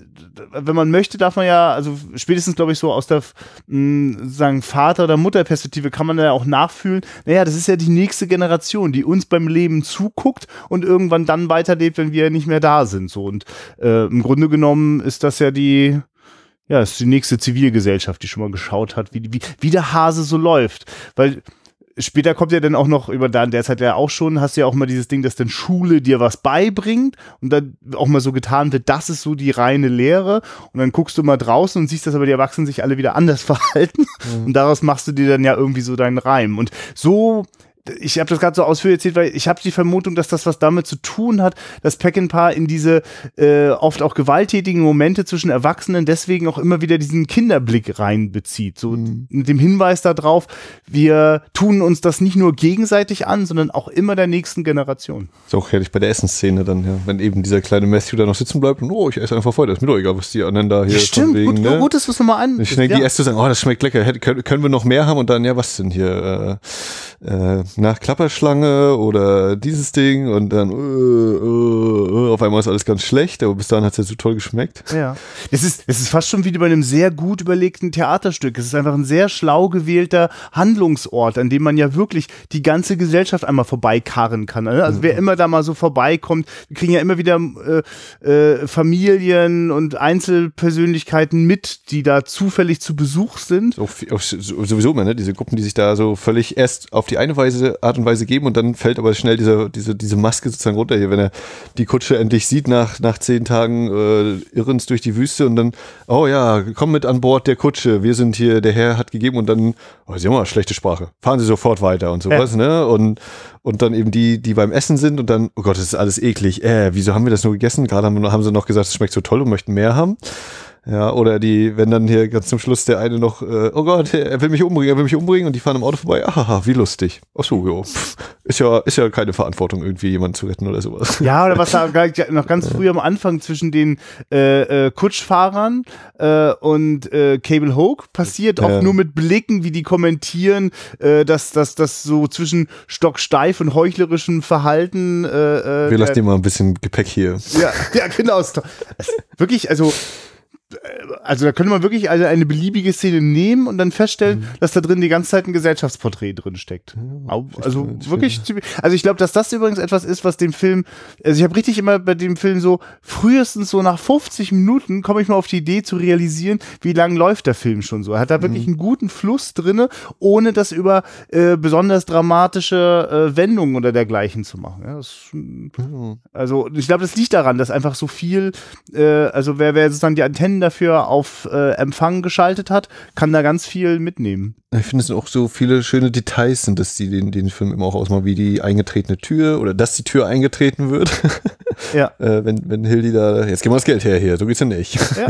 wenn man möchte, darf man ja, also spätestens glaube ich so aus der mh, sagen Vater- oder Mutterperspektive kann man ja auch nachfühlen, naja, das ist ja die nächste Generation, die uns beim Leben zuguckt und irgendwann dann weiterlebt, wenn wir nicht mehr da sind. So und äh, im Grunde genommen ist das ja die ja, ist die nächste Zivilgesellschaft, die schon mal geschaut hat, wie, wie, wie der Hase so läuft. Weil später kommt ja dann auch noch über da in der Zeit ja auch schon, hast du ja auch mal dieses Ding, dass dann Schule dir was beibringt und dann auch mal so getan wird, das ist so die reine Lehre. Und dann guckst du mal draußen und siehst, dass aber die Erwachsenen sich alle wieder anders verhalten. Mhm. und daraus machst du dir dann ja irgendwie so deinen Reim. Und so ich habe das gerade so ausführlich erzählt, weil ich habe die Vermutung, dass das was damit zu tun hat, dass Peckinpah in diese äh, oft auch gewalttätigen Momente zwischen Erwachsenen deswegen auch immer wieder diesen Kinderblick reinbezieht. So mhm. mit dem Hinweis darauf, wir tun uns das nicht nur gegenseitig an, sondern auch immer der nächsten Generation. So auch herrlich bei der Essensszene dann, ja. Wenn eben dieser kleine Matthew da noch sitzen bleibt und oh, ich esse einfach weiter, ist mir doch egal, was die anderen da hier Stimmt, wegen, gut, ne? gut, das müssen wir mal an. Ich schnell ja. die Äste sagen, oh, das schmeckt lecker, können, können wir noch mehr haben und dann, ja, was denn hier? Äh, äh, nach Klapperschlange oder dieses Ding und dann uh, uh, uh, auf einmal ist alles ganz schlecht, aber bis dahin hat es ja so toll geschmeckt. Ja. Es ist, es ist fast schon wie bei einem sehr gut überlegten Theaterstück. Es ist einfach ein sehr schlau gewählter Handlungsort, an dem man ja wirklich die ganze Gesellschaft einmal vorbeikarren kann. Ne? Also mhm. wer immer da mal so vorbeikommt, wir kriegen ja immer wieder äh, äh, Familien und Einzelpersönlichkeiten mit, die da zufällig zu Besuch sind. So, sowieso immer, ne? Diese Gruppen, die sich da so völlig erst auf die eine Weise, Art und und Weise geben und dann fällt aber schnell diese, diese, diese Maske sozusagen runter hier, wenn er die Kutsche endlich sieht nach, nach zehn Tagen äh, Irrens durch die Wüste und dann, oh ja, komm mit an Bord der Kutsche, wir sind hier, der Herr hat gegeben und dann, oh, Sie haben mal schlechte Sprache, fahren Sie sofort weiter und sowas, ja. ne? Und, und dann eben die, die beim Essen sind und dann, oh Gott, das ist alles eklig, äh, wieso haben wir das nur gegessen? Gerade haben, haben sie noch gesagt, es schmeckt so toll und möchten mehr haben. Ja, oder die, wenn dann hier ganz zum Schluss der eine noch, äh, oh Gott, er will mich umbringen, er will mich umbringen und die fahren im Auto vorbei, ahaha, wie lustig. Ach so, jo. Ist ja, ist ja keine Verantwortung, irgendwie jemanden zu retten oder sowas. Ja, oder was da noch ganz früh am Anfang zwischen den äh, äh, Kutschfahrern äh, und äh, Cable Hoke passiert, auch nur mit Blicken, wie die kommentieren, äh, dass das dass so zwischen stocksteif und heuchlerischem Verhalten. Äh, äh, Wir lassen dir mal ein bisschen Gepäck hier. Ja, ja genau. Wirklich, also also da könnte man wirklich also eine beliebige Szene nehmen und dann feststellen, mhm. dass da drin die ganze Zeit ein Gesellschaftsporträt drin steckt. Ja, also wirklich, also ich glaube, dass das übrigens etwas ist, was dem Film, also ich habe richtig immer bei dem Film so, frühestens so nach 50 Minuten komme ich mal auf die Idee zu realisieren, wie lang läuft der Film schon so. Er hat da wirklich mhm. einen guten Fluss drinne, ohne das über äh, besonders dramatische äh, Wendungen oder dergleichen zu machen. Ja, das, mhm. Also ich glaube, das liegt daran, dass einfach so viel, äh, also wer, wer sozusagen die Antennen dafür auf äh, Empfang geschaltet hat, kann da ganz viel mitnehmen. Ich finde es auch so viele schöne Details sind, dass die den, den Film immer auch ausmachen, wie die eingetretene Tür oder dass die Tür eingetreten wird. Ja. Äh, wenn, wenn Hildi da, jetzt gib mal das Geld her hier, so geht's ja nicht. Ja,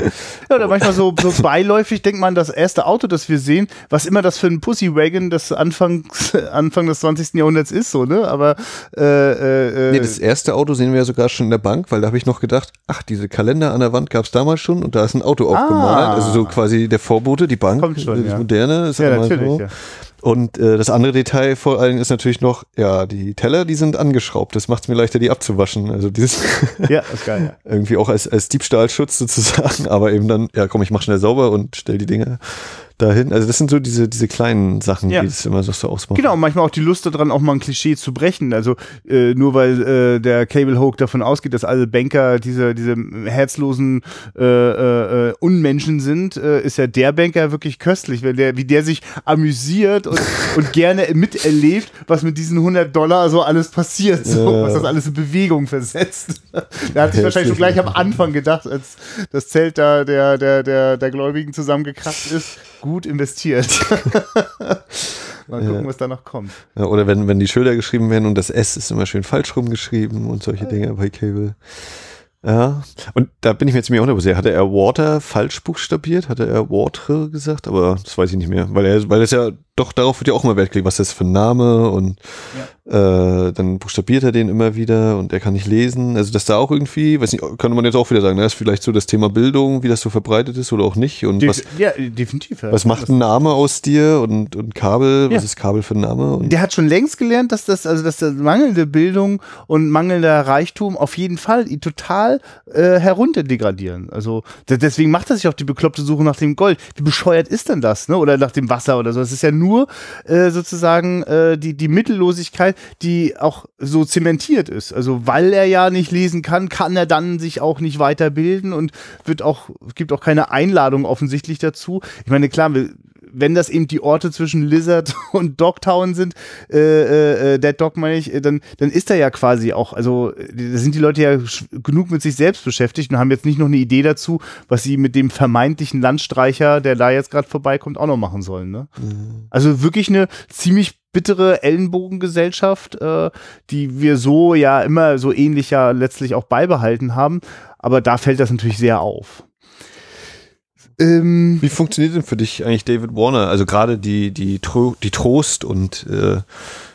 ja oder manchmal so, so beiläufig denkt man, das erste Auto, das wir sehen, was immer das für ein Pussywagon des Anfangs, Anfang des 20. Jahrhunderts ist, so, ne? Aber äh, äh, Nee, das erste Auto sehen wir ja sogar schon in der Bank, weil da habe ich noch gedacht, ach, diese Kalender an der Wand gab's damals schon und da ist ein Auto aufgemalt. Also so quasi der Vorbote, die Bank, Ah. Kommt schon, das ja. moderne, ist ja, natürlich. so. Ja. Und äh, das andere Detail vor allem ist natürlich noch, ja, die Teller, die sind angeschraubt. Das macht es mir leichter, die abzuwaschen. Also dieses ja, ist geil. Ja. irgendwie auch als, als Diebstahlschutz sozusagen, aber eben dann, ja komm, ich mach schnell sauber und stell die Dinge dahin. Also das sind so diese, diese kleinen Sachen, Ja. die das immer so, so ausmachen. Genau, und manchmal auch die Lust daran, auch mal ein Klischee zu brechen. Also äh, nur weil äh, der Cable Hoke davon ausgeht, dass alle Banker diese, diese herzlosen äh, äh, äh, Unmenschen sind, äh, ist ja der Banker wirklich köstlich, wenn der, wie der sich amüsiert und, und gerne miterlebt, was mit diesen 100 Dollar so alles passiert, so, Ja. was das alles in Bewegung versetzt. da hat sich wahrscheinlich schon gleich am Anfang gedacht, als das Zelt da der, der, der, der Gläubigen zusammengekracht ist, gut investiert. Mal gucken, was da noch kommt. Ja, oder wenn, wenn die Schilder geschrieben werden und das S ist immer schön falsch rumgeschrieben und solche Dinge bei Cable. Ja, und da bin ich mir jetzt mir auch nicht sicher. Hatte er Water falsch buchstabiert? Hatte er Water gesagt? Aber das weiß ich nicht mehr. Weil er, weil es ja doch darauf wird ja auch immer Wert gelegt, was ist das für ein Name und äh, dann buchstabiert er den immer wieder und er kann nicht lesen. Also dass da auch irgendwie, weiß nicht, könnte man jetzt auch wieder sagen, das ist vielleicht so das Thema Bildung, wie das so verbreitet ist oder auch nicht. Und was, ja, definitiv. ja. was macht ein Name aus dir und, und Kabel? Was Ja. ist Kabel für ein Name? Und Der hat schon längst gelernt, dass das, also dass das mangelnde Bildung und mangelnder Reichtum auf jeden Fall ihn total äh, herunterdegradieren. Also de- deswegen macht er sich auch die bekloppte Suche nach dem Gold. Wie bescheuert ist denn das, ne? Oder nach dem Wasser oder so. Es ist ja nur äh, sozusagen äh, die, die Mittellosigkeit, die auch so zementiert ist. Also weil er ja nicht lesen kann, kann er dann sich auch nicht weiterbilden und wird auch, gibt auch keine Einladung offensichtlich dazu. Ich meine, klar, wir, wenn das eben die Orte zwischen Lizard und Dogtown sind, äh, äh, äh, Dead Dog meine ich, äh, dann, dann ist er ja quasi auch, also äh, da sind die Leute ja genug mit sich selbst beschäftigt und haben jetzt nicht noch eine Idee dazu, was sie mit dem vermeintlichen Landstreicher, der da jetzt gerade vorbeikommt, auch noch machen sollen. Ne? Also wirklich eine ziemlich bittere Ellenbogengesellschaft, äh, die wir so ja immer so ähnlich ja letztlich auch beibehalten haben. Aber da fällt das natürlich sehr auf. Ähm, Wie funktioniert denn für dich eigentlich David Warner? Also gerade die, die, Tro die Trost und äh,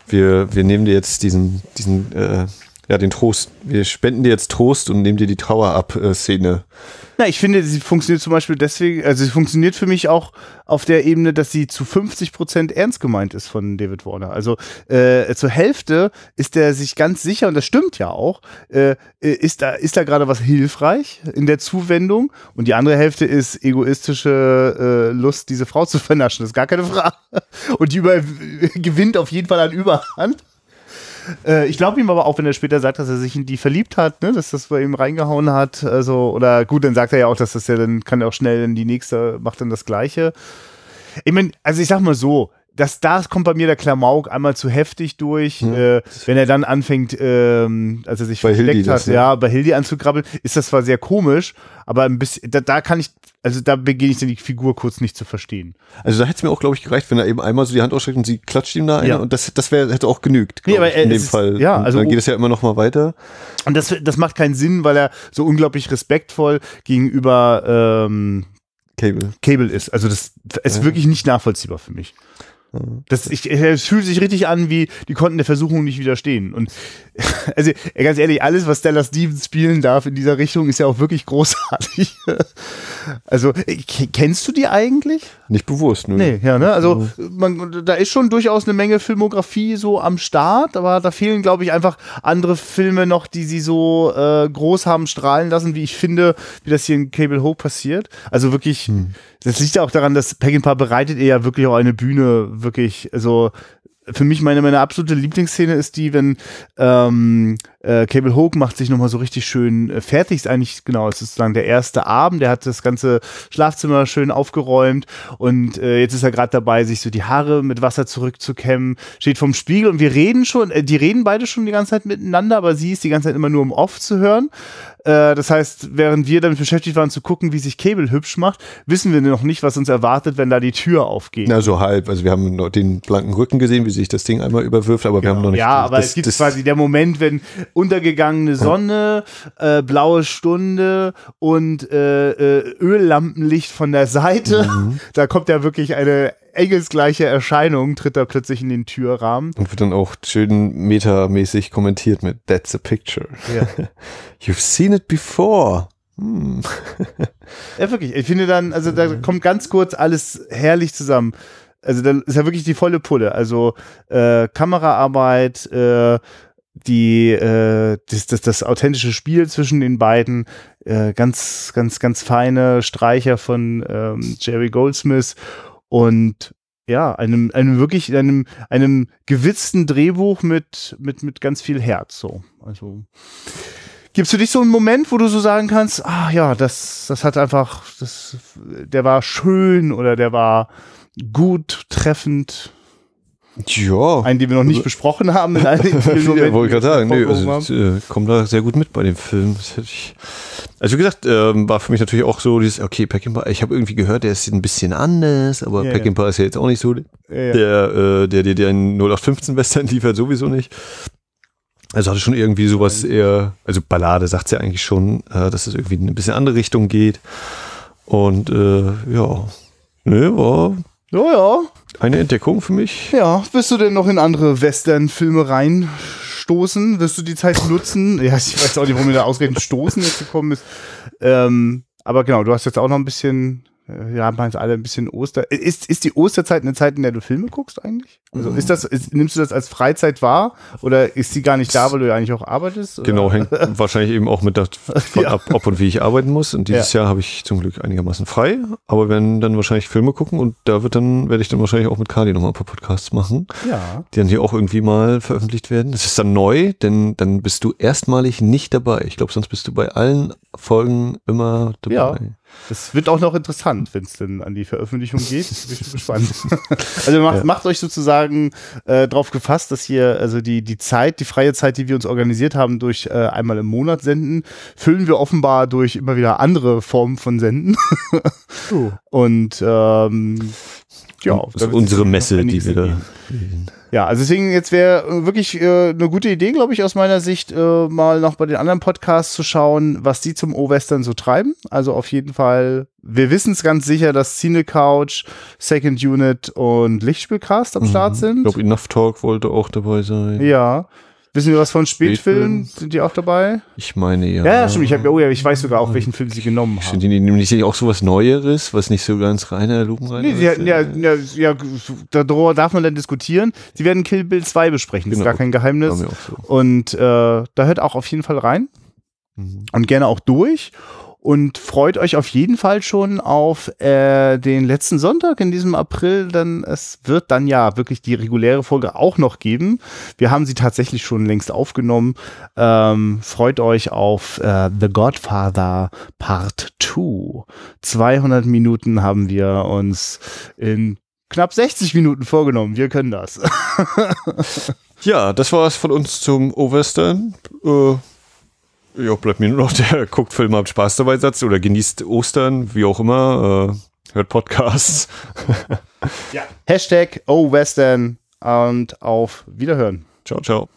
wir, wir nehmen dir jetzt diesen, diesen, äh, ja, den Trost, wir spenden dir jetzt Trost und nehmen dir die Trauer ab äh, Szene. Na, ich finde, sie funktioniert zum Beispiel deswegen, also sie funktioniert für mich auch auf der Ebene, dass sie zu 50 Prozent ernst gemeint ist von David Warner. Also äh, zur Hälfte ist er sich ganz sicher, und das stimmt ja auch, äh, ist da, ist da gerade was hilfreich in der Zuwendung und die andere Hälfte ist egoistische äh, Lust, diese Frau zu vernaschen. Das ist gar keine Frage. Und die über gewinnt auf jeden Fall an Überhand. Äh, ich glaube ihm aber auch, wenn er später sagt, dass er sich in die verliebt hat, ne, dass das bei ihm reingehauen hat. Also, oder gut, dann sagt er ja auch, dass das ja dann kann er auch schnell in die nächste, macht dann das Gleiche. Ich meine, also ich sag mal so, das, da kommt bei mir der Klamauk einmal zu heftig durch. Äh, wenn er dann anfängt, ähm, als er sich Bei versteckt Hildi hat, das, ja. ja, bei Hildi anzukrabbeln, ist das zwar sehr komisch, aber ein bisschen, da, da kann ich, also da beginne ich dann die Figur kurz nicht zu verstehen. Also da hätte es mir auch, glaube ich, gereicht, wenn er eben einmal so die Hand ausstreckt und sie klatscht ihm da eine Ja. und das, das wäre, hätte auch genügt, Nee, aber ich, in dem ist- Fall. ja, Und also- dann geht es ja immer noch mal weiter. Und das, das macht keinen Sinn, weil er so unglaublich respektvoll gegenüber ähm, Cable. Cable ist. Also das ist wirklich nicht nachvollziehbar für mich. Das, ich, es fühlt sich richtig an, wie die konnten der Versuchung nicht widerstehen. Und also ey, ganz ehrlich, alles, was Stella Stevens spielen darf in dieser Richtung, ist ja auch wirklich großartig. Also äh, kennst du die eigentlich? Nicht bewusst, ne? Nee, ja, ne? Also man, da ist schon durchaus eine Menge Filmografie so am Start, aber da fehlen, glaube ich, einfach andere Filme noch, die sie so äh, groß haben strahlen lassen, wie ich finde, wie das hier in Cable Hope passiert. Also wirklich, das liegt ja auch daran, dass Peckinpah bereitet ihr ja wirklich auch eine Bühne, wirklich, also für mich meine, meine absolute Lieblingsszene ist die, wenn ähm, äh, Cable Hoke macht sich nochmal so richtig schön äh, fertig. Ist eigentlich, genau, es ist sozusagen der erste Abend. Der hat das ganze Schlafzimmer schön aufgeräumt und äh, jetzt ist er gerade dabei, sich so die Haare mit Wasser zurückzukämmen. Steht vorm Spiegel und wir reden schon, äh, die reden beide schon die ganze Zeit miteinander, aber sie ist die ganze Zeit immer nur im Off zu hören. Äh, das heißt, während wir damit beschäftigt waren zu gucken, wie sich Cable hübsch macht, wissen wir noch nicht, was uns erwartet, wenn da die Tür aufgeht. Na, so halb. Also wir haben noch den blanken Rücken gesehen, wie sich das Ding einmal überwirft, aber wir haben noch nicht. Ja, aber das, es gibt das, quasi der Moment, wenn untergegangene Sonne, äh, blaue Stunde und äh, äh, Öllampenlicht von der Seite, Mhm. da kommt ja wirklich eine engelsgleiche Erscheinung, tritt da plötzlich in den Türrahmen. Und wird dann auch schön metamäßig kommentiert mit That's a picture. Ja. You've seen it before. Hm. Ja, wirklich. Ich finde dann, also da kommt ganz kurz alles herrlich zusammen. Also da ist ja wirklich die volle Pulle. Also äh, Kameraarbeit, äh, die äh, das, das, das authentische Spiel zwischen den beiden, äh, ganz, ganz, ganz feine Streicher von ähm, Jerry Goldsmith und ja, einem, einem wirklich, einem, einem gewitzten Drehbuch mit, mit, mit ganz viel Herz. So. Also Gibst du dich so einen Moment, wo du so sagen kannst, ah ja, das, das hat einfach, das, der war schön oder der war gut, treffend, Ja. einen, den wir noch nicht besprochen haben in all den ja, wollte ich gerade sagen, nee, also, äh, komme da sehr gut mit bei dem Film. Ich, also wie gesagt, ähm, war für mich natürlich auch so dieses, okay, Peckinpah, ich habe irgendwie gehört, der ist ein bisschen anders, aber Ja, Peckinpah ist ja jetzt auch nicht so. Ja, der, äh, der dir den 0815 Western liefert, sowieso nicht. Also hatte schon irgendwie sowas eher, also Ballade sagt ja eigentlich schon, äh, dass es irgendwie in eine bisschen andere Richtung geht. Und äh, ja, ne, war ja, ja. eine Entdeckung für mich. Ja, wirst du denn noch in andere Western-Filme reinstoßen? Wirst du die Zeit nutzen? Ja, ich weiß auch nicht, warum mir da ausgerechnet stoßen jetzt gekommen ist. Ähm, aber genau, du hast jetzt auch noch ein bisschen, wir haben jetzt alle ein bisschen Oster. Ist, ist die Osterzeit eine Zeit, in der du Filme guckst eigentlich? Also ist das, ist, nimmst du das als Freizeit wahr? Oder ist die gar nicht da, weil du ja eigentlich auch arbeitest? Oder? Genau, hängt wahrscheinlich eben auch mit davon Ja. ab, ob und wie ich arbeiten muss. Und dieses Jahr habe ich zum Glück einigermaßen frei, aber werden dann wahrscheinlich Filme gucken und da wird dann, werde ich dann wahrscheinlich auch mit Kali nochmal ein paar Podcasts machen, Ja. die dann hier auch irgendwie mal veröffentlicht werden. Das ist dann neu, denn dann bist du erstmalig nicht dabei. Ich glaube, sonst bist du bei allen Folgen immer dabei. Ja. Das wird auch noch interessant, wenn es denn an die Veröffentlichung geht. Bin ich gespannt. also macht, Ja. macht euch sozusagen äh, drauf gefasst, dass hier also die, die Zeit, die freie Zeit, die wir uns organisiert haben, durch äh, einmal im Monat senden, füllen wir offenbar durch immer wieder andere Formen von Senden. Und ähm, ja, das da ist unsere Messe, die wir da. Ja, also deswegen jetzt wäre äh, wirklich äh, eine gute Idee, glaube ich, aus meiner Sicht, äh, mal noch bei den anderen Podcasts zu schauen, was die zum O-Western so treiben. Also auf jeden Fall, wir wissen es ganz sicher, dass Cine Couch, Second Unit und Lichtspielcast am Start Ich sind. glaube, Enough Talk wollte auch dabei sein. Ja. Wissen wir was von Spätfilmen? Spätfilm. Sind die auch dabei? Ich meine ja. Ja, stimmt. Ich, hab, oh ja, ich weiß sogar auch, welchen Film sie genommen haben. Sind die nämlich nicht auch sowas Neueres, was nicht so ganz reiner Lupenreiner Nee, sie hatten ja, ja, ja, darüber darf man dann diskutieren. Sie werden Kill Bill 2 besprechen, das ist Genau. gar kein Geheimnis. so. Und äh, da hört auch auf jeden Fall rein Mhm. und gerne auch durch. Und freut euch auf jeden Fall schon auf äh, den letzten Sonntag in diesem April, denn es wird dann ja wirklich die reguläre Folge auch noch geben. Wir haben sie tatsächlich schon längst aufgenommen. Ähm, freut euch auf äh, The Godfather Part 2. 200 Minuten haben wir uns in knapp 60 Minuten vorgenommen. Wir können das. Ja, das war's von uns zum O-Western. Äh, ja, bleibt mir nur noch der guckt Filme, habt Spaß dabei Satz oder genießt Ostern, wie auch immer. Äh, hört Podcasts. ja. Hashtag OWestern und auf Wiederhören. Ciao, ciao.